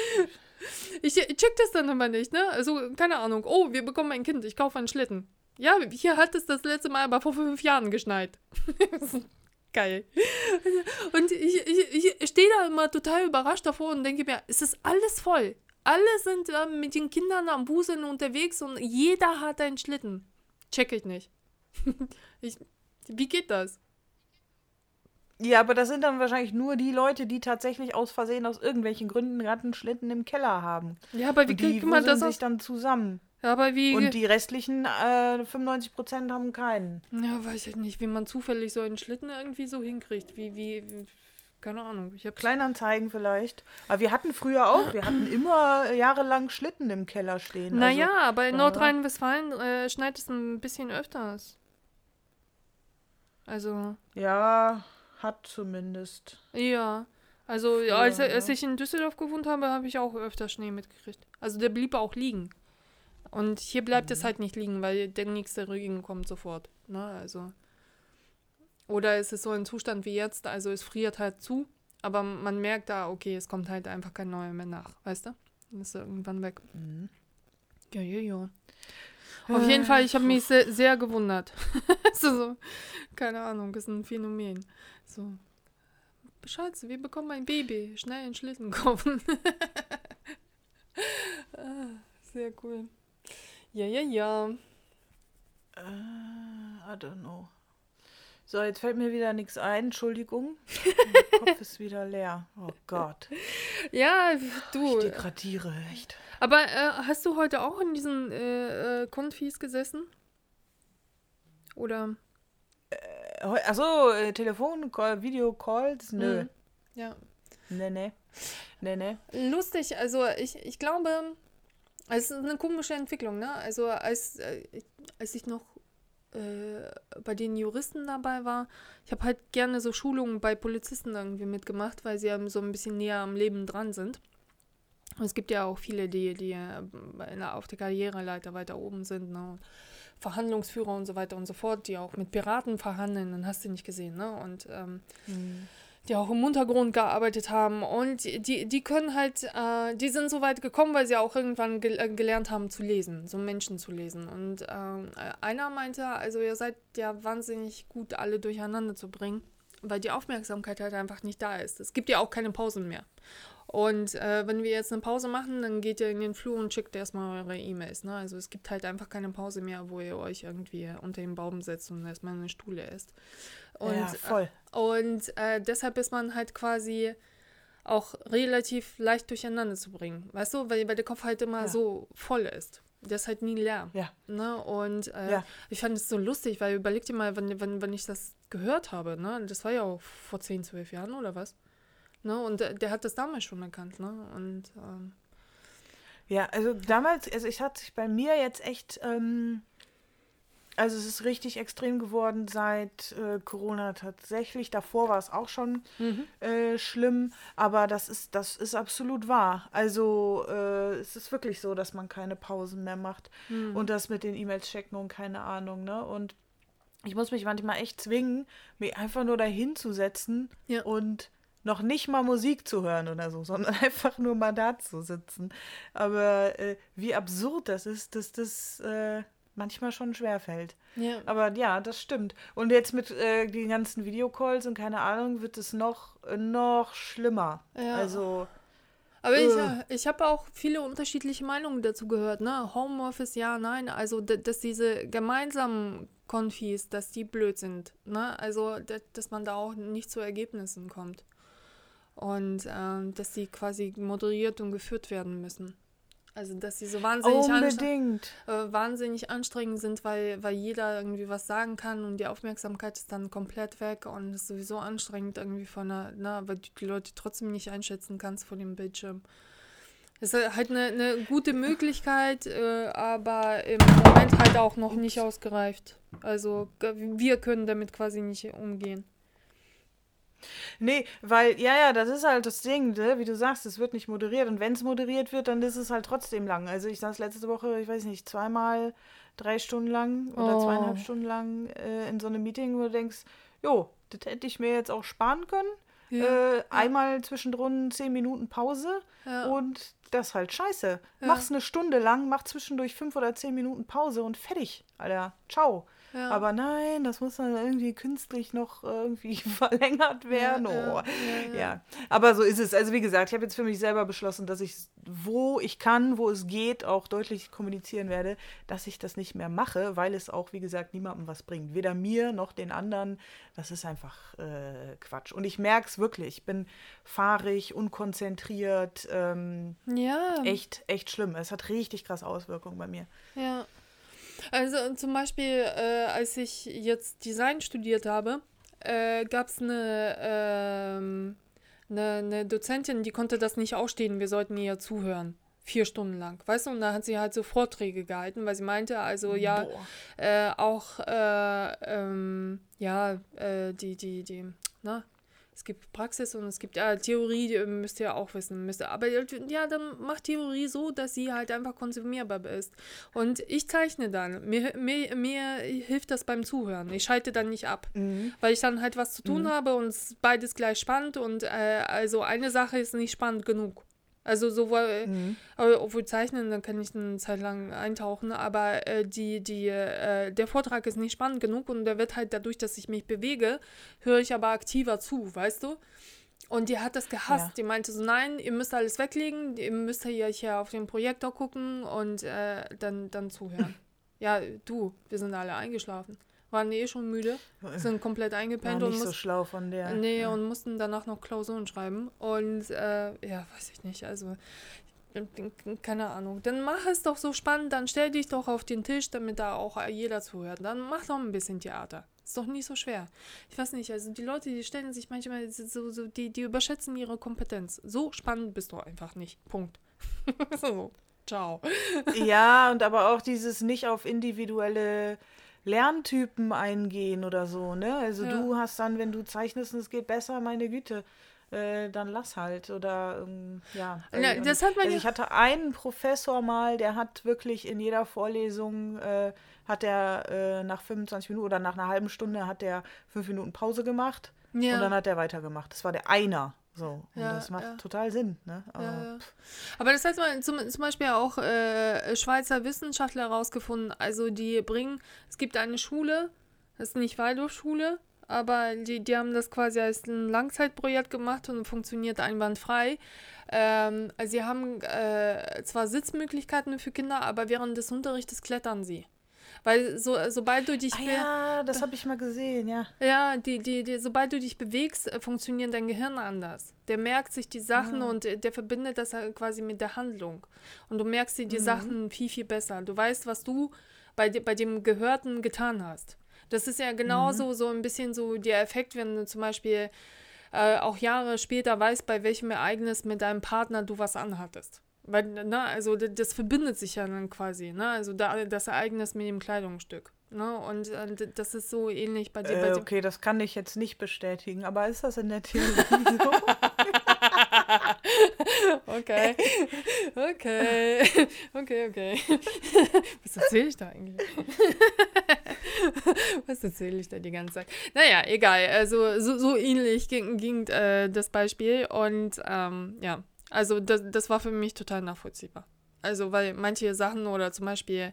Ich, ich check das dann immer nicht, ne? Also, keine Ahnung. Oh, wir bekommen ein Kind, ich kaufe einen Schlitten. Ja, hier hat es das letzte Mal aber vor fünf Jahren geschneit. Geil. Und ich, ich, ich stehe da immer total überrascht davor und denke mir, es ist alles voll. Alle sind äh, mit den Kindern am Buseln unterwegs und jeder hat einen Schlitten. Check ich nicht. ich, wie geht das? Ja, aber das sind dann wahrscheinlich nur die Leute, die tatsächlich aus Versehen aus irgendwelchen Gründen gerade einen Schlitten im Keller haben. Ja, aber wie die kriegt man das aus? sich dann zusammen. Ja, aber wie. Und die restlichen äh, 95% haben keinen. ja, weiß ich nicht, wie man zufällig so einen Schlitten irgendwie so hinkriegt. Wie, wie, wie keine Ahnung. Ich hab Kleinanzeigen vielleicht. Aber wir hatten früher auch, wir hatten immer jahrelang Schlitten im Keller stehen. Naja, aber in äh, Nordrhein-Westfalen äh, schneit es ein bisschen öfters. Also, ja, hat zumindest. ja. Also, ja, als, als ja. ich in Düsseldorf gewohnt habe, habe ich auch öfter Schnee mitgekriegt. Also, der blieb auch liegen. Und hier bleibt Mhm. es halt nicht liegen, weil der nächste Regen kommt sofort. Ne? Also. Oder es ist so ein Zustand wie jetzt, also es friert halt zu, aber man merkt da, okay, es kommt halt einfach kein neuer mehr nach, weißt du? Dann ist er irgendwann weg. Mhm. Ja, ja, ja. Auf jeden Fall, ich habe mich sehr, sehr gewundert. so, so, keine Ahnung, ist ein Phänomen. So, Schatz, wir bekommen ein Baby. Schnell einen Schlitten kaufen. ah, sehr cool. Ja, ja, ja. Äh, I don't know. So, jetzt fällt mir wieder nichts ein. Entschuldigung. mein Kopf ist wieder leer. Oh Gott. Ja, du. Ich degradiere echt. Aber äh, hast du heute auch in diesen äh, äh, Konfis gesessen? Oder? Äh, achso, äh, Telefon, Call, Videocalls? Nö. Mhm. Ja. Nee, nee. Nee, nee. Lustig, also ich, ich glaube, es ist eine komische Entwicklung, ne? Also als, äh, als ich noch bei den Juristen dabei war, ich habe halt gerne so Schulungen bei Polizisten irgendwie mitgemacht, weil sie ja so ein bisschen näher am Leben dran sind. Es gibt ja auch viele, die, die äh, auf der Karriereleiter weiter oben sind, ne? Verhandlungsführer und so weiter und so fort, die auch mit Piraten verhandeln, dann hast du nicht gesehen, ne? Und ähm, Hm. die auch im Untergrund gearbeitet haben und die, die können halt, äh, die sind so weit gekommen, weil sie auch irgendwann gel äh, gelernt haben zu lesen, so Menschen zu lesen. Und ähm, äh, einer meinte, also ihr seid ja wahnsinnig gut, alle durcheinander zu bringen, weil die Aufmerksamkeit halt einfach nicht da ist. Es gibt ja auch keine Pausen mehr. Und äh, wenn wir jetzt eine Pause machen, dann geht ihr in den Flur und schickt erstmal eure E-Mails. Ne? Also es gibt halt einfach keine Pause mehr, wo ihr euch irgendwie unter den Baum setzt und erstmal eine Stuhle esst. Und, ja, voll. Äh, und äh, deshalb ist man halt quasi auch relativ leicht durcheinander zu bringen. Weißt du, weil, weil der Kopf halt immer Ja. so voll ist. Der ist halt nie leer. Ja. Ne? Und äh, Ja. ich fand es so lustig, weil überleg dir mal, wenn, wenn, wenn ich das gehört habe, ne? Das war ja auch vor 10, 12 Jahren oder was? Ne? Und der, der hat das damals schon erkannt, ne? Und ähm, Ja, also damals, also es hat sich bei mir jetzt echt, ähm, also es ist richtig extrem geworden seit äh, Corona tatsächlich. Davor war es auch schon äh, schlimm, aber das ist, das ist absolut wahr. Also äh, es ist wirklich so, dass man keine Pausen mehr macht und das mit den E-Mails checken und keine Ahnung, ne? Und ich muss mich manchmal echt zwingen, mich einfach nur dahin zu setzen Ja. und noch nicht mal Musik zu hören oder so, sondern einfach nur mal da zu sitzen. Aber äh, wie absurd das ist, dass das äh, manchmal schon schwerfällt. ja. Aber ja, das stimmt. Und jetzt mit äh, den ganzen Videocalls und keine Ahnung, wird es noch, äh, noch schlimmer. Ja. Also, Aber ich, Äh. ich habe auch viele unterschiedliche Meinungen dazu gehört, ne? Homeoffice, ja, nein. Also, dass diese gemeinsamen Konfis, dass die blöd sind, ne? Also, dass man da auch nicht zu Ergebnissen kommt. Und ähm, dass die quasi moderiert und geführt werden müssen. Also, dass sie so wahnsinnig, anstre unbedingt. äh, wahnsinnig anstrengend sind, weil, weil jeder irgendwie was sagen kann und die Aufmerksamkeit ist dann komplett weg und es ist sowieso anstrengend irgendwie von der, na, weil du die Leute trotzdem nicht einschätzen kannst vor dem Bildschirm. Es ist halt eine, eine gute Möglichkeit, äh, aber im Moment halt auch noch nicht ausgereift. Also wir können damit quasi nicht umgehen. Nee, weil, ja, ja, das ist halt das Ding, ne? wie du sagst, es wird nicht moderiert. Und wenn es moderiert wird, dann ist es halt trotzdem lang. Also ich saß letzte Woche, ich weiß nicht, zweimal drei Stunden lang oder Oh. zweieinhalb Stunden lang äh, in so einem Meeting, wo du denkst, jo, das hätte ich mir jetzt auch sparen können. Äh, einmal zwischendrin zehn Minuten Pause Ja. und das ist halt scheiße. Ja. Mach's eine Stunde lang, mach zwischendurch fünf oder zehn Minuten Pause und fertig, Alter. Ciao. Ja. Aber nein, das muss dann irgendwie künstlich noch irgendwie verlängert werden. Ja, oh. ja, aber so ist es. Also wie gesagt, ich habe jetzt für mich selber beschlossen, dass ich, wo ich kann, wo es geht, auch deutlich kommunizieren werde, dass ich das nicht mehr mache, weil es auch, wie gesagt, niemandem was bringt. Weder mir noch den anderen. Das ist einfach äh, Quatsch. Und ich merke es wirklich. Ich bin fahrig, unkonzentriert. Ähm, ja. echt, echt schlimm. Es hat richtig krasse Auswirkungen bei mir. Ja. Also zum Beispiel, äh, als ich jetzt Design studiert habe, äh, gab es eine, ähm, eine, eine Dozentin, die konnte das nicht ausstehen. Wir sollten ihr zuhören. Vier Stunden lang, weißt du? Und da hat sie halt so Vorträge gehalten, weil sie meinte, also ja, Boah. äh, auch, äh, ähm, ja, äh, die, die, die, na, es gibt Praxis und es gibt ja Theorie, die müsst ihr auch wissen. Müsst ihr, aber ja, dann macht Theorie so, dass sie halt einfach konsumierbar ist. Und ich zeichne dann. Mir, mir, mir hilft das beim Zuhören. Ich schalte dann nicht ab, Mhm. weil ich dann halt was zu tun habe und es ist beides gleich spannend und äh, also eine Sache ist nicht spannend genug. Also sowohl, Mhm. äh, obwohl zeichnen, dann kann ich eine Zeit lang eintauchen, aber äh, die, die, äh, der Vortrag ist nicht spannend genug und der wird halt dadurch, dass ich mich bewege, höre ich aber aktiver zu, weißt du? Und die hat das gehasst. Ja. Die meinte so, nein, ihr müsst alles weglegen, ihr müsst hier, hier auf den Projektor gucken und äh, dann, dann zuhören. ja, du, wir sind alle eingeschlafen. Waren eh schon müde, sind komplett eingepennt War und nicht so mussten, schlau von der. nee, ja. und mussten danach noch Klausuren schreiben. Und äh, ja, weiß ich nicht, also keine Ahnung. Dann mach es doch so spannend, dann stell dich doch auf den Tisch, damit da auch jeder zuhört. Dann mach doch ein bisschen Theater. Ist doch nicht so schwer. Ich weiß nicht, also die Leute, die stellen sich manchmal so, so die, die überschätzen ihre Kompetenz. So spannend bist du einfach nicht. Punkt. so, ciao. Ja, und aber auch dieses nicht auf individuelle Lerntypen eingehen oder so, ne? Also Ja. du hast dann, wenn du zeichnest und es geht besser, meine Güte, äh, dann lass halt. Oder ähm, ja. Na, das hat man also ich hatte einen Professor mal, der hat wirklich in jeder Vorlesung äh, hat er äh, nach 25 Minuten oder nach einer halben Stunde hat er fünf Minuten Pause gemacht Ja. und dann hat er weitergemacht. Das war der einer. So. Und Ja, das macht ja. total Sinn, ne? Aber, Ja. Aber das hat man zum, zum Beispiel auch äh, Schweizer Wissenschaftler herausgefunden. Also die bringen, es gibt eine Schule, das ist nicht Waldorfschule, aber die, die haben das quasi als ein Langzeitprojekt gemacht und funktioniert einwandfrei. Ähm, sie haben äh, zwar Sitzmöglichkeiten für Kinder, aber während des Unterrichtes klettern sie. Weil so, sobald du dich Ah, ja, das habe ich mal gesehen, ja. ja, die, die, die, sobald du dich bewegst, äh, funktioniert dein Gehirn anders. Der merkt sich die Sachen und äh, der verbindet das halt quasi mit der Handlung. Und du merkst dir die Sachen viel, viel besser. Du weißt, was du bei, bei dem Gehörten getan hast. Das ist ja genauso so ein bisschen so der Effekt, wenn du zum Beispiel äh, auch Jahre später weißt, bei welchem Ereignis mit deinem Partner du was anhattest. Weil, ne, also das verbindet sich ja dann quasi, ne? Also da, das Ereignis mit dem Kleidungsstück. Ne? Und äh, das ist so ähnlich bei dir. bei Äh, dem- okay, das kann ich jetzt nicht bestätigen, aber ist das in der Theorie so? Okay. Okay. Okay, okay. Was erzähle ich da eigentlich? Was erzähle ich da die ganze Zeit? Naja, egal. Also so, so ähnlich ging, ging äh, das Beispiel. Und ähm, ja, also das, das war für mich total nachvollziehbar. Also, weil manche Sachen oder zum Beispiel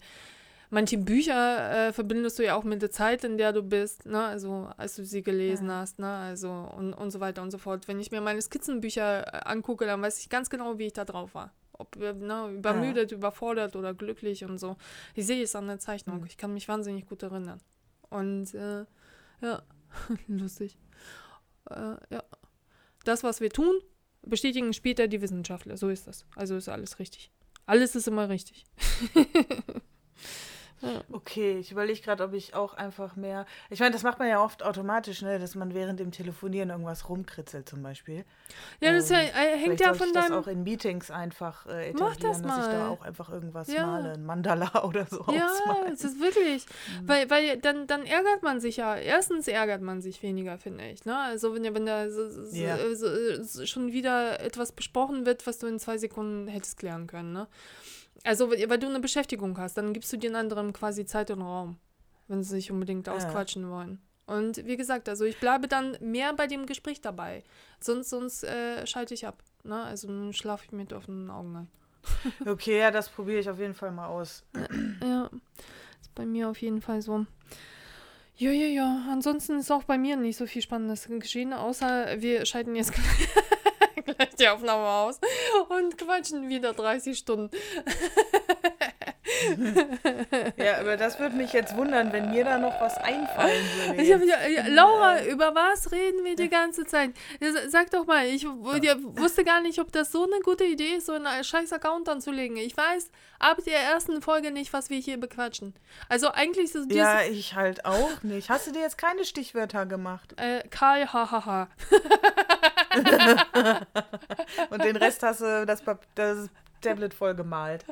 manche Bücher äh, verbindest du ja auch mit der Zeit, in der du bist, ne? Also als du sie gelesen hast, ne? Also und, und so weiter und so fort. Wenn ich mir meine Skizzenbücher äh, angucke, dann weiß ich ganz genau, wie ich da drauf war. Ob äh, ne, übermüdet, überfordert oder glücklich und so. Ich sehe es an der Zeichnung. Ich kann mich wahnsinnig gut erinnern. Und äh, ja, lustig. Äh, ja. Das, was wir tun, bestätigen später die Wissenschaftler. So ist das. Also ist alles richtig. Alles ist immer richtig. Okay, ich überlege gerade, ob ich auch einfach mehr. Ich meine, das macht man ja oft automatisch, ne, dass man während dem Telefonieren irgendwas rumkritzelt zum Beispiel. Ja, das ist ja, Ähm, äh, hängt Vielleicht ja von ich das deinem. auch in Meetings einfach äh, Mach das dass ich da mal. auch einfach irgendwas Ja. male, ein Mandala oder so Ja, es ist wirklich. Mhm. Weil, weil dann, dann ärgert man sich ja. Erstens ärgert man sich weniger, finde ich. Ne? Also wenn, wenn da so, so, Ja. so, schon wieder etwas besprochen wird, was du in zwei Sekunden hättest klären können. Ne? Also weil du eine Beschäftigung hast, dann gibst du den anderen quasi Zeit und Raum, wenn sie sich unbedingt Ja. ausquatschen wollen. Und wie gesagt, also ich bleibe dann mehr bei dem Gespräch dabei. Sonst, sonst äh, schalte ich ab. Ne? Also dann schlafe ich mit offenen Augen ein. Okay, ja, das probiere ich auf jeden Fall mal aus. Ja, ist bei mir auf jeden Fall so. Ja, ja, ja. Ansonsten ist auch bei mir nicht so viel Spannendes geschehen, außer wir schalten jetzt gleich die Aufnahme aus und quatschen wieder 30 Stunden. Ja, aber das würde mich jetzt wundern, wenn mir da noch was einfallen würde. Ich hab, ja, Laura, über was reden wir die ganze Zeit? Sag doch mal, ich wusste gar nicht, ob das so eine gute Idee ist, so einen scheiß Account anzulegen. Ich weiß ab der ersten Folge nicht, was wir hier bequatschen. Also eigentlich dieses Ja, ich halt auch nicht. Hast du dir jetzt keine Stichwörter gemacht? äh, Karl, hahaha. Und den Rest hast du das, das Tablet voll gemalt.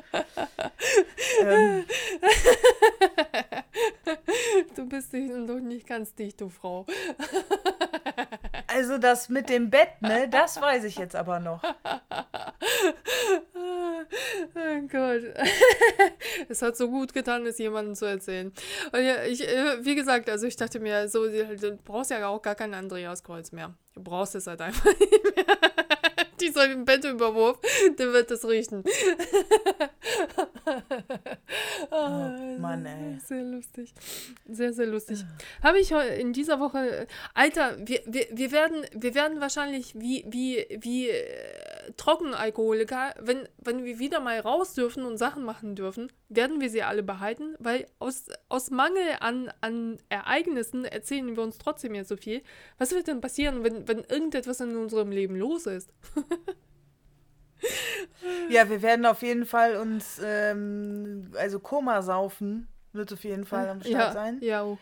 ähm, Du bist doch nicht ganz dicht, du Frau. Also das mit dem Bett, ne, das weiß ich jetzt aber noch. Oh Gott. Es hat so gut getan, es jemandem zu erzählen. Und ja, ich, äh, wie gesagt, also ich dachte mir, so, du brauchst ja auch gar kein Andreas Kreuz mehr. Du brauchst es halt einfach nicht mehr. Dieser Bettüberwurf, der wird es riechen. oh, Mann, ey. Sehr lustig. Sehr, sehr lustig. Habe ich in dieser Woche. Alter, wir, wir, wir, werden, wir werden wahrscheinlich wie, wie, wie äh, Trockenalkoholiker, wenn, wenn wir wieder mal raus dürfen und Sachen machen dürfen, werden wir sie alle behalten, weil aus, aus Mangel an, an Ereignissen erzählen wir uns trotzdem jetzt so viel. Was wird denn passieren, wenn, wenn irgendetwas in unserem Leben los ist? Ja, wir werden auf jeden Fall uns, ähm, also Koma saufen, wird auf jeden Fall am Start ja, sein. Ja. oh.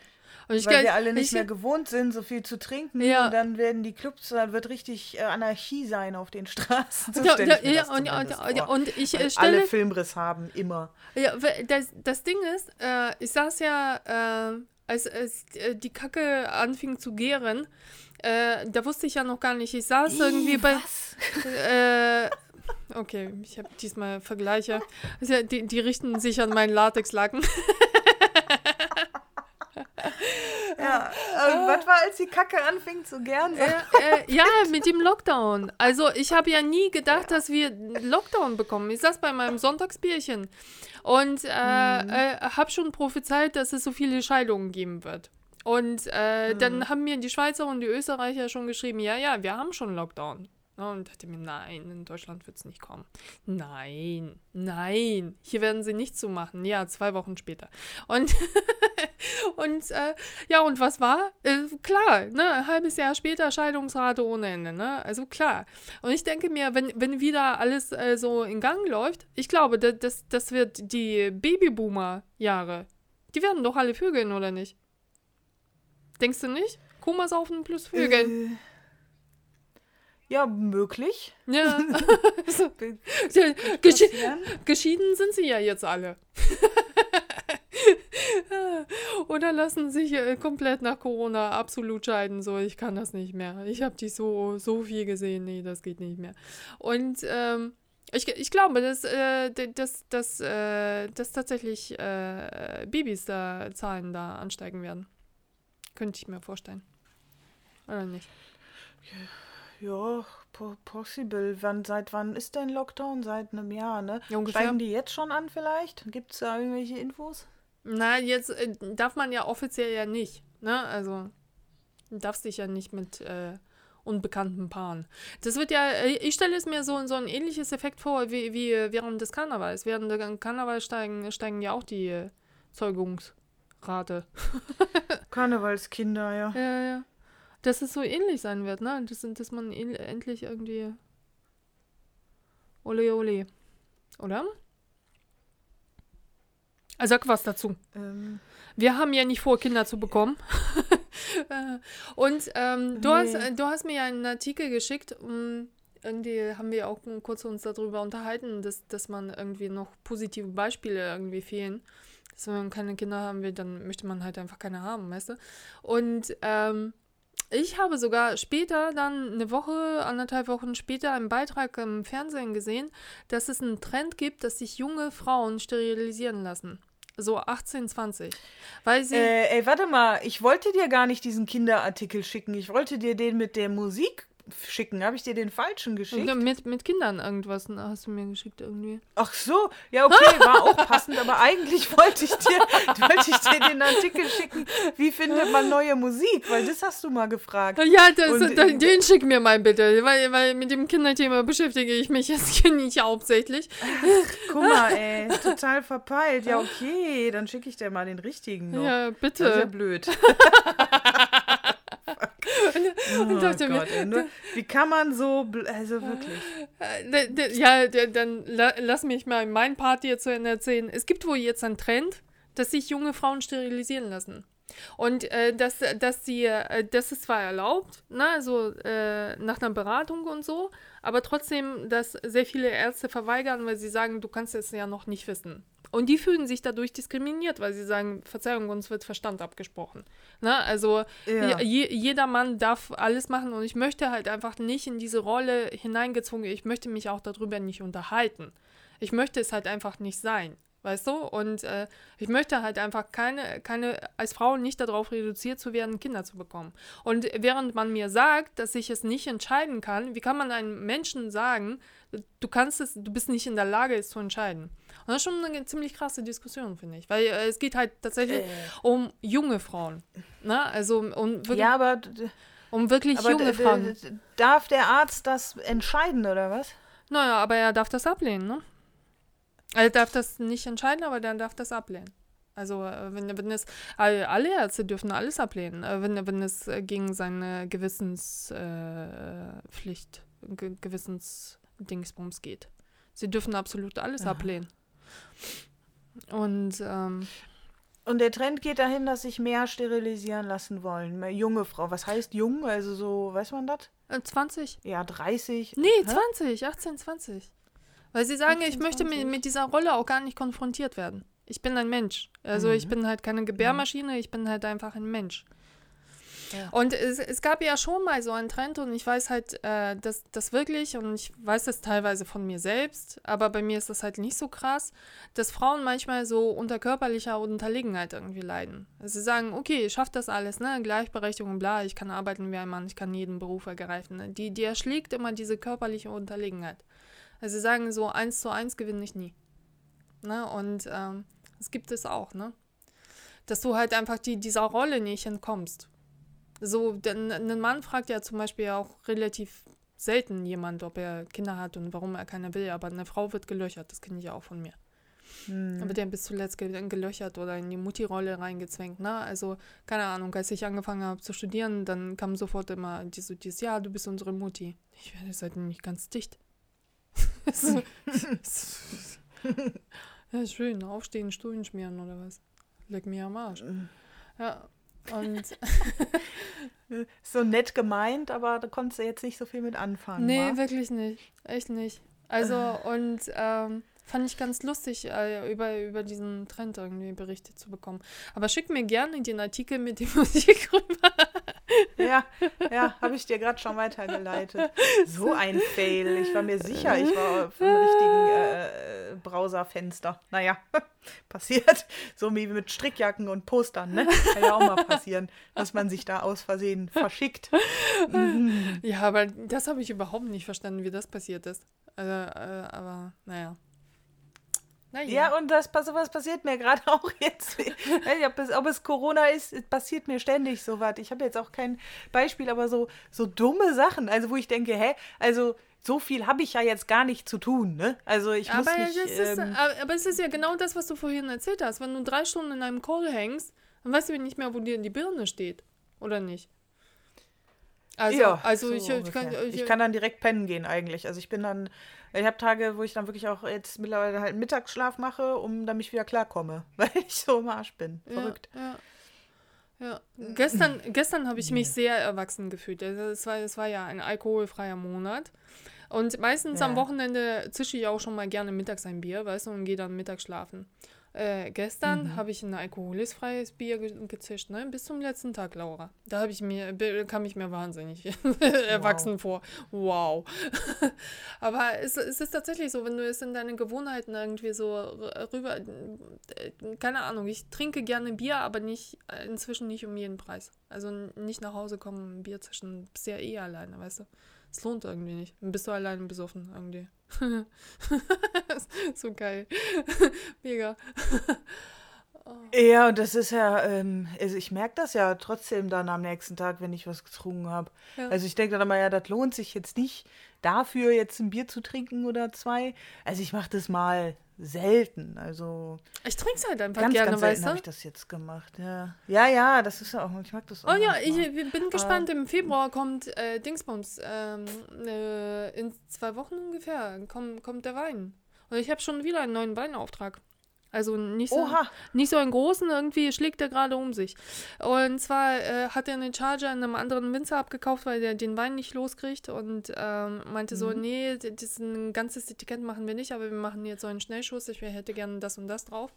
Und ich weil glaub- wir alle nicht ich, mehr gewohnt sind, so viel zu trinken. Ja. Und dann werden die Clubs, da wird richtig äh, Anarchie sein auf den Straßen. So Ja, ja, ja, und, und, vor. und ich äh, stelle. alle Filmriss haben, immer. Ja, weil das, das Ding ist, äh, ich saß ja, äh, als, als äh, die Kacke anfing zu gären, äh, da wusste ich ja noch gar nicht. Ich saß irgendwie bei. Was? Äh, okay, ich habe diesmal Vergleiche. Also, die, die richten sich an meinen Latexlaken. Ja, äh, was war, als die Kacke anfing zu gern? äh, äh, ja, mit dem Lockdown. Also ich habe ja nie gedacht, dass wir Lockdown bekommen. Ich saß bei meinem Sonntagsbierchen und äh, äh, habe schon prophezeit, dass es so viele Scheidungen geben wird. Und äh, dann haben mir die Schweizer und die Österreicher schon geschrieben, ja, ja, wir haben schon Lockdown. Und dachte mir, nein, in Deutschland wird es nicht kommen. Nein, nein, hier werden sie nicht so machen. Ja, zwei Wochen später. Und, und äh, ja, und was war? Äh, klar, ne, ein halbes Jahr später Scheidungsrate ohne Ende, ne? Also klar. Und ich denke mir, wenn, wenn wieder alles äh, so in Gang läuft, ich glaube, das, das, wird die Babyboomer-Jahre. Die werden doch alle vögeln, oder nicht? Denkst du nicht? Koma saufen plus Vögeln. Ja, möglich. Ja. geschi geschieden sind sie ja jetzt alle. Oder lassen sich äh, komplett nach Corona absolut scheiden. So, ich kann das nicht mehr. Ich habe die so, so viel gesehen. Nee, das geht nicht mehr. Und ähm, ich, ich glaube, dass, äh, dass, dass, äh, dass tatsächlich äh, Babys da Zahlen da ansteigen werden. Könnte ich mir vorstellen. Oder nicht? Ja, po possible. Wann, seit wann ist denn Lockdown? Seit einem Jahr, ne? Ja, ungefähr. Steigen die jetzt schon an vielleicht? Gibt es da irgendwelche Infos? Na, jetzt äh, darf man ja offiziell ja nicht. Ne? Also, du darfst dich ja nicht mit äh, unbekannten Paaren. Das wird ja, äh, ich stelle es mir so, so ein ähnliches Effekt vor wie, wie während des Karnevals. Während des Karnevals steigen, steigen ja auch die äh, Zeugungsrate. Karnevalskinder, ja. Ja, ja. Dass es so ähnlich sein wird, ne? Das, dass man endlich irgendwie. Ole, ole. Oder? Also sag was dazu. Ähm, Wir haben ja nicht vor, Kinder zu bekommen. Und ähm, du, hast, Nee. äh, du hast mir ja einen Artikel geschickt. um, irgendwie haben wir auch kurz uns darüber unterhalten, dass, dass man irgendwie noch positive Beispiele irgendwie fehlen. Dass wenn man keine Kinder haben will, dann möchte man halt einfach keine haben, weißt du? Und ähm, ich habe sogar später, dann eine Woche, anderthalb Wochen später, einen Beitrag im Fernsehen gesehen, dass es einen Trend gibt, dass sich junge Frauen sterilisieren lassen. So 18, 20. Weil sie. äh, ey, warte mal, ich wollte dir gar nicht diesen Kinderartikel schicken. Ich wollte dir den mit der Musik schicken. Habe ich dir den falschen geschickt? Mit, mit Kindern irgendwas hast du mir geschickt irgendwie. Ach so, ja, okay, war auch passend, aber eigentlich wollte ich dir, wollte ich dir den Artikel schicken, wie findet man neue Musik, weil das hast du mal gefragt. Ja, das, Und- da- den schick mir mal bitte, weil, weil mit dem Kinderthema beschäftige ich mich jetzt nicht hauptsächlich. Guck mal, ey, total verpeilt. Ja, okay, dann schicke ich dir mal den richtigen noch. Ja, Das ist ja bitte. blöd. Und Oh dachte mir, Gott, ey, nur, wie kann man so, also wirklich. Äh, Ja, dann la lass mich mal meinen Part hier zu Ende erzählen. Es gibt wohl jetzt einen Trend, dass sich junge Frauen sterilisieren lassen. Und äh, dass, dass sie, äh, das ist zwar erlaubt, ne, also äh, nach einer Beratung und so, aber trotzdem, dass sehr viele Ärzte verweigern, weil sie sagen, du kannst es ja noch nicht wissen. Und die fühlen sich dadurch diskriminiert, weil sie sagen, Verzeihung, uns wird Verstand abgesprochen. Ne? Also Ja. je, jeder Mann darf alles machen und ich möchte halt einfach nicht in diese Rolle hineingezwungen. Ich möchte mich auch darüber nicht unterhalten. Ich möchte es halt einfach nicht sein. Weißt du? Und äh, ich möchte halt einfach keine, keine, als Frau nicht darauf reduziert zu werden, Kinder zu bekommen. Und während man mir sagt, dass ich es nicht entscheiden kann, wie kann man einem Menschen sagen, du kannst es, du bist nicht in der Lage, es zu entscheiden? Und das ist schon eine ziemlich krasse Diskussion, finde ich. Weil äh, es geht halt tatsächlich äh. um junge Frauen. Ne? Also um wirklich, ja, aber um wirklich aber junge Frauen. Darf der Arzt das entscheiden, oder was? Naja, aber er darf das ablehnen, ne? Er darf das nicht entscheiden, aber er darf das ablehnen. Also äh, wenn, wenn es alle Ärzte dürfen alles ablehnen, äh, wenn, wenn es gegen seine Gewissenspflicht, äh, Gewissensdingsbums geht. Sie dürfen absolut alles Aha. ablehnen. Und ähm, und der Trend geht dahin, dass sich mehr sterilisieren lassen wollen. Mehr junge Frau. Was heißt jung? Also so, weiß man das? 20. Ja, 30. Nee, Hä? 20, 18, 20. Weil sie sagen, 18, ich möchte mit, mit, dieser Rolle auch gar nicht konfrontiert werden. Ich bin ein Mensch. Also mhm. ich bin halt keine Gebärmaschine, ich bin halt einfach ein Mensch. Ja. Und es, es, gab ja schon mal so einen Trend und ich weiß halt, äh, dass das wirklich, und ich weiß das teilweise von mir selbst, aber bei mir ist das halt nicht so krass, dass Frauen manchmal so unter körperlicher Unterlegenheit irgendwie leiden. Also sie sagen, okay, ich schaffe das alles, ne, Gleichberechtigung, bla, ich kann arbeiten wie ein Mann, ich kann jeden Beruf ergreifen. Ne? Die, die erschlägt immer diese körperliche Unterlegenheit. Also sie sagen so, eins zu eins gewinne ich nie. Ne? Und ähm, das gibt es auch, ne? Dass du halt einfach die, dieser Rolle nicht entkommst. So, denn ein Mann fragt ja zum Beispiel auch relativ selten jemand, ob er Kinder hat und warum er keine will, aber eine Frau wird gelöchert, das kenne ich ja auch von mir. Hm. Dann wird ja bis zuletzt gelöchert oder in die Mutti-Rolle reingezwängt, ne? Also, keine Ahnung, als ich angefangen habe zu studieren, dann kam sofort immer dieses, dieses ja, du bist unsere Mutti. Ich werde seitdem nicht ganz dicht. ja, schön. Aufstehen, Stullen schmieren oder was? Leck mir am Arsch. Ja, und. so nett gemeint, aber da konntest du jetzt nicht so viel mit anfangen. Nee, wa? wirklich nicht. Echt nicht. Also, und ähm, fand ich ganz lustig, äh, über, über diesen Trend irgendwie Berichte zu bekommen. Aber schick mir gerne den Artikel mit der Musik rüber. Ja, ja, habe ich dir gerade schon weitergeleitet. So ein Fail. Ich war mir sicher, ich war vom richtigen äh, Browserfenster. Naja, passiert. So wie mit Strickjacken und Postern, ne? Kann ja auch mal passieren, dass man sich da aus Versehen verschickt. Ja, aber das habe ich überhaupt nicht verstanden, wie das passiert ist. Also, äh, aber naja. Naja. Ja, und das, sowas passiert mir gerade auch jetzt. ob, es, ob es Corona ist, passiert mir ständig sowas. Ich habe jetzt auch kein Beispiel, aber so, so dumme Sachen, also wo ich denke, hä, also so viel habe ich ja jetzt gar nicht zu tun, ne? Also ich aber muss nicht... Es ist, ähm, aber es ist ja genau das, was du vorhin erzählt hast. Wenn du drei Stunden in einem Call hängst, dann weißt du nicht mehr, wo dir die Birne steht. Oder nicht? Also, ja, also so ich, ich, kann, ich, ich, kann, dann direkt pennen gehen eigentlich. Also ich bin dann, ich habe Tage, wo ich dann wirklich auch jetzt mittlerweile halt Mittagsschlaf mache, um damit ich wieder klarkomme, weil ich so im Arsch bin. Verrückt. Ja, ja. ja. Gestern, gestern habe ich mich sehr erwachsen gefühlt. Also es war, es war ja ein alkoholfreier Monat. Und meistens ja. am Wochenende zische ich auch schon mal gerne mittags ein Bier, weißt du, und gehe dann mittags schlafen. Äh, gestern mhm. habe ich ein alkoholfreies Bier ge gezischt, ne? Bis zum letzten Tag, Laura. Da habe ich mir, kam ich mir wahnsinnig erwachsen wow. vor. Wow. Aber es, es, ist tatsächlich so, wenn du es in deine Gewohnheiten irgendwie so rüber, äh, keine Ahnung, ich trinke gerne Bier, aber nicht, inzwischen nicht um jeden Preis. Also nicht nach Hause kommen, Bier zischen, bist ja eh alleine, weißt du. Es lohnt irgendwie nicht. Dann bist du alleine besoffen irgendwie. so geil. Mega. Ja, und das ist ja, ähm, also ich merke das ja trotzdem dann am nächsten Tag, wenn ich was getrunken habe. Ja. Also ich denke dann immer, ja, das lohnt sich jetzt nicht, dafür jetzt ein Bier zu trinken oder zwei. Also ich mache das mal selten. Also ich trinke es halt einfach ganz, gerne, ganz weißt du? habe ich das jetzt gemacht. Ja, ja, ja das ist ja auch. Ich mag das auch. Oh ja, ich bin gespannt. Im Februar kommt äh, Dingsbums. Ähm, äh, in zwei Wochen ungefähr kommt, kommt der Wein. Und ich habe schon wieder einen neuen Weinauftrag. Also nicht so, nicht so einen großen, irgendwie schlägt er gerade um sich. Und zwar äh, hat er einen Charger in einem anderen Winzer abgekauft, weil der den Wein nicht loskriegt und ähm, meinte mhm. so, nee, das ist ein ganzes Etikett machen wir nicht, aber wir machen jetzt so einen Schnellschuss, ich hätte gerne das und das drauf.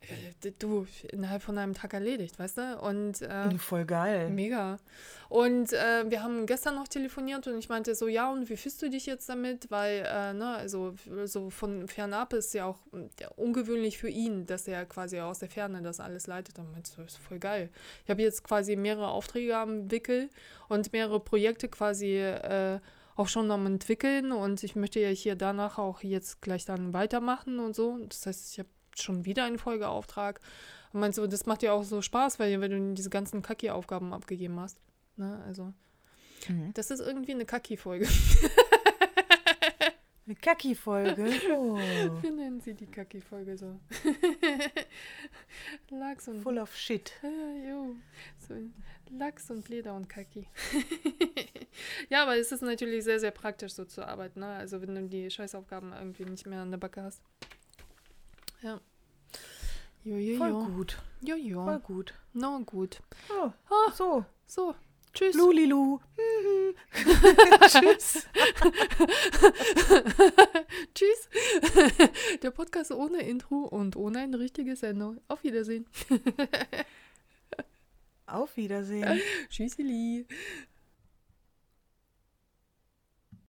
Äh, du, innerhalb von einem Tag erledigt, weißt du? Und äh, Voll geil. Mega. Und äh, wir haben gestern noch telefoniert und ich meinte so, ja, und wie fühlst du dich jetzt damit? Weil, äh, ne, also so von fernab ist ja auch ja, ungewöhnlich für ihn, dass er quasi aus der Ferne das alles leitet. Und meinte so, ist voll geil. Ich habe jetzt quasi mehrere Aufträge am Wickel und mehrere Projekte quasi äh, auch schon am entwickeln und ich möchte ja hier danach auch jetzt gleich dann weitermachen und so. Das heißt, ich habe schon wieder einen Folgeauftrag. Und meinst du, das macht dir auch so Spaß, weil wenn du diese ganzen Kaki-Aufgaben abgegeben hast. Ne, also. Mhm. Das ist irgendwie eine Kaki-Folge. Eine Kacki-Folge. Oh. Wir nennen sie die Kaki-Folge so. Lachs und. Full of shit. So, Lachs und Leder und Kaki. ja, aber es ist natürlich sehr, sehr praktisch so zu arbeiten. Ne? Also wenn du die Scheißaufgaben irgendwie nicht mehr an der Backe hast. Ja. Jo, jo, Voll jo. gut. Voll gut. No, gut. Oh, Ah, so. so. Tschüss. Lulilu. Tschüss. Tschüss. Der Podcast ohne Intro und ohne ein richtiges Ende. Auf Wiedersehen. Auf Wiedersehen. Tschüssili.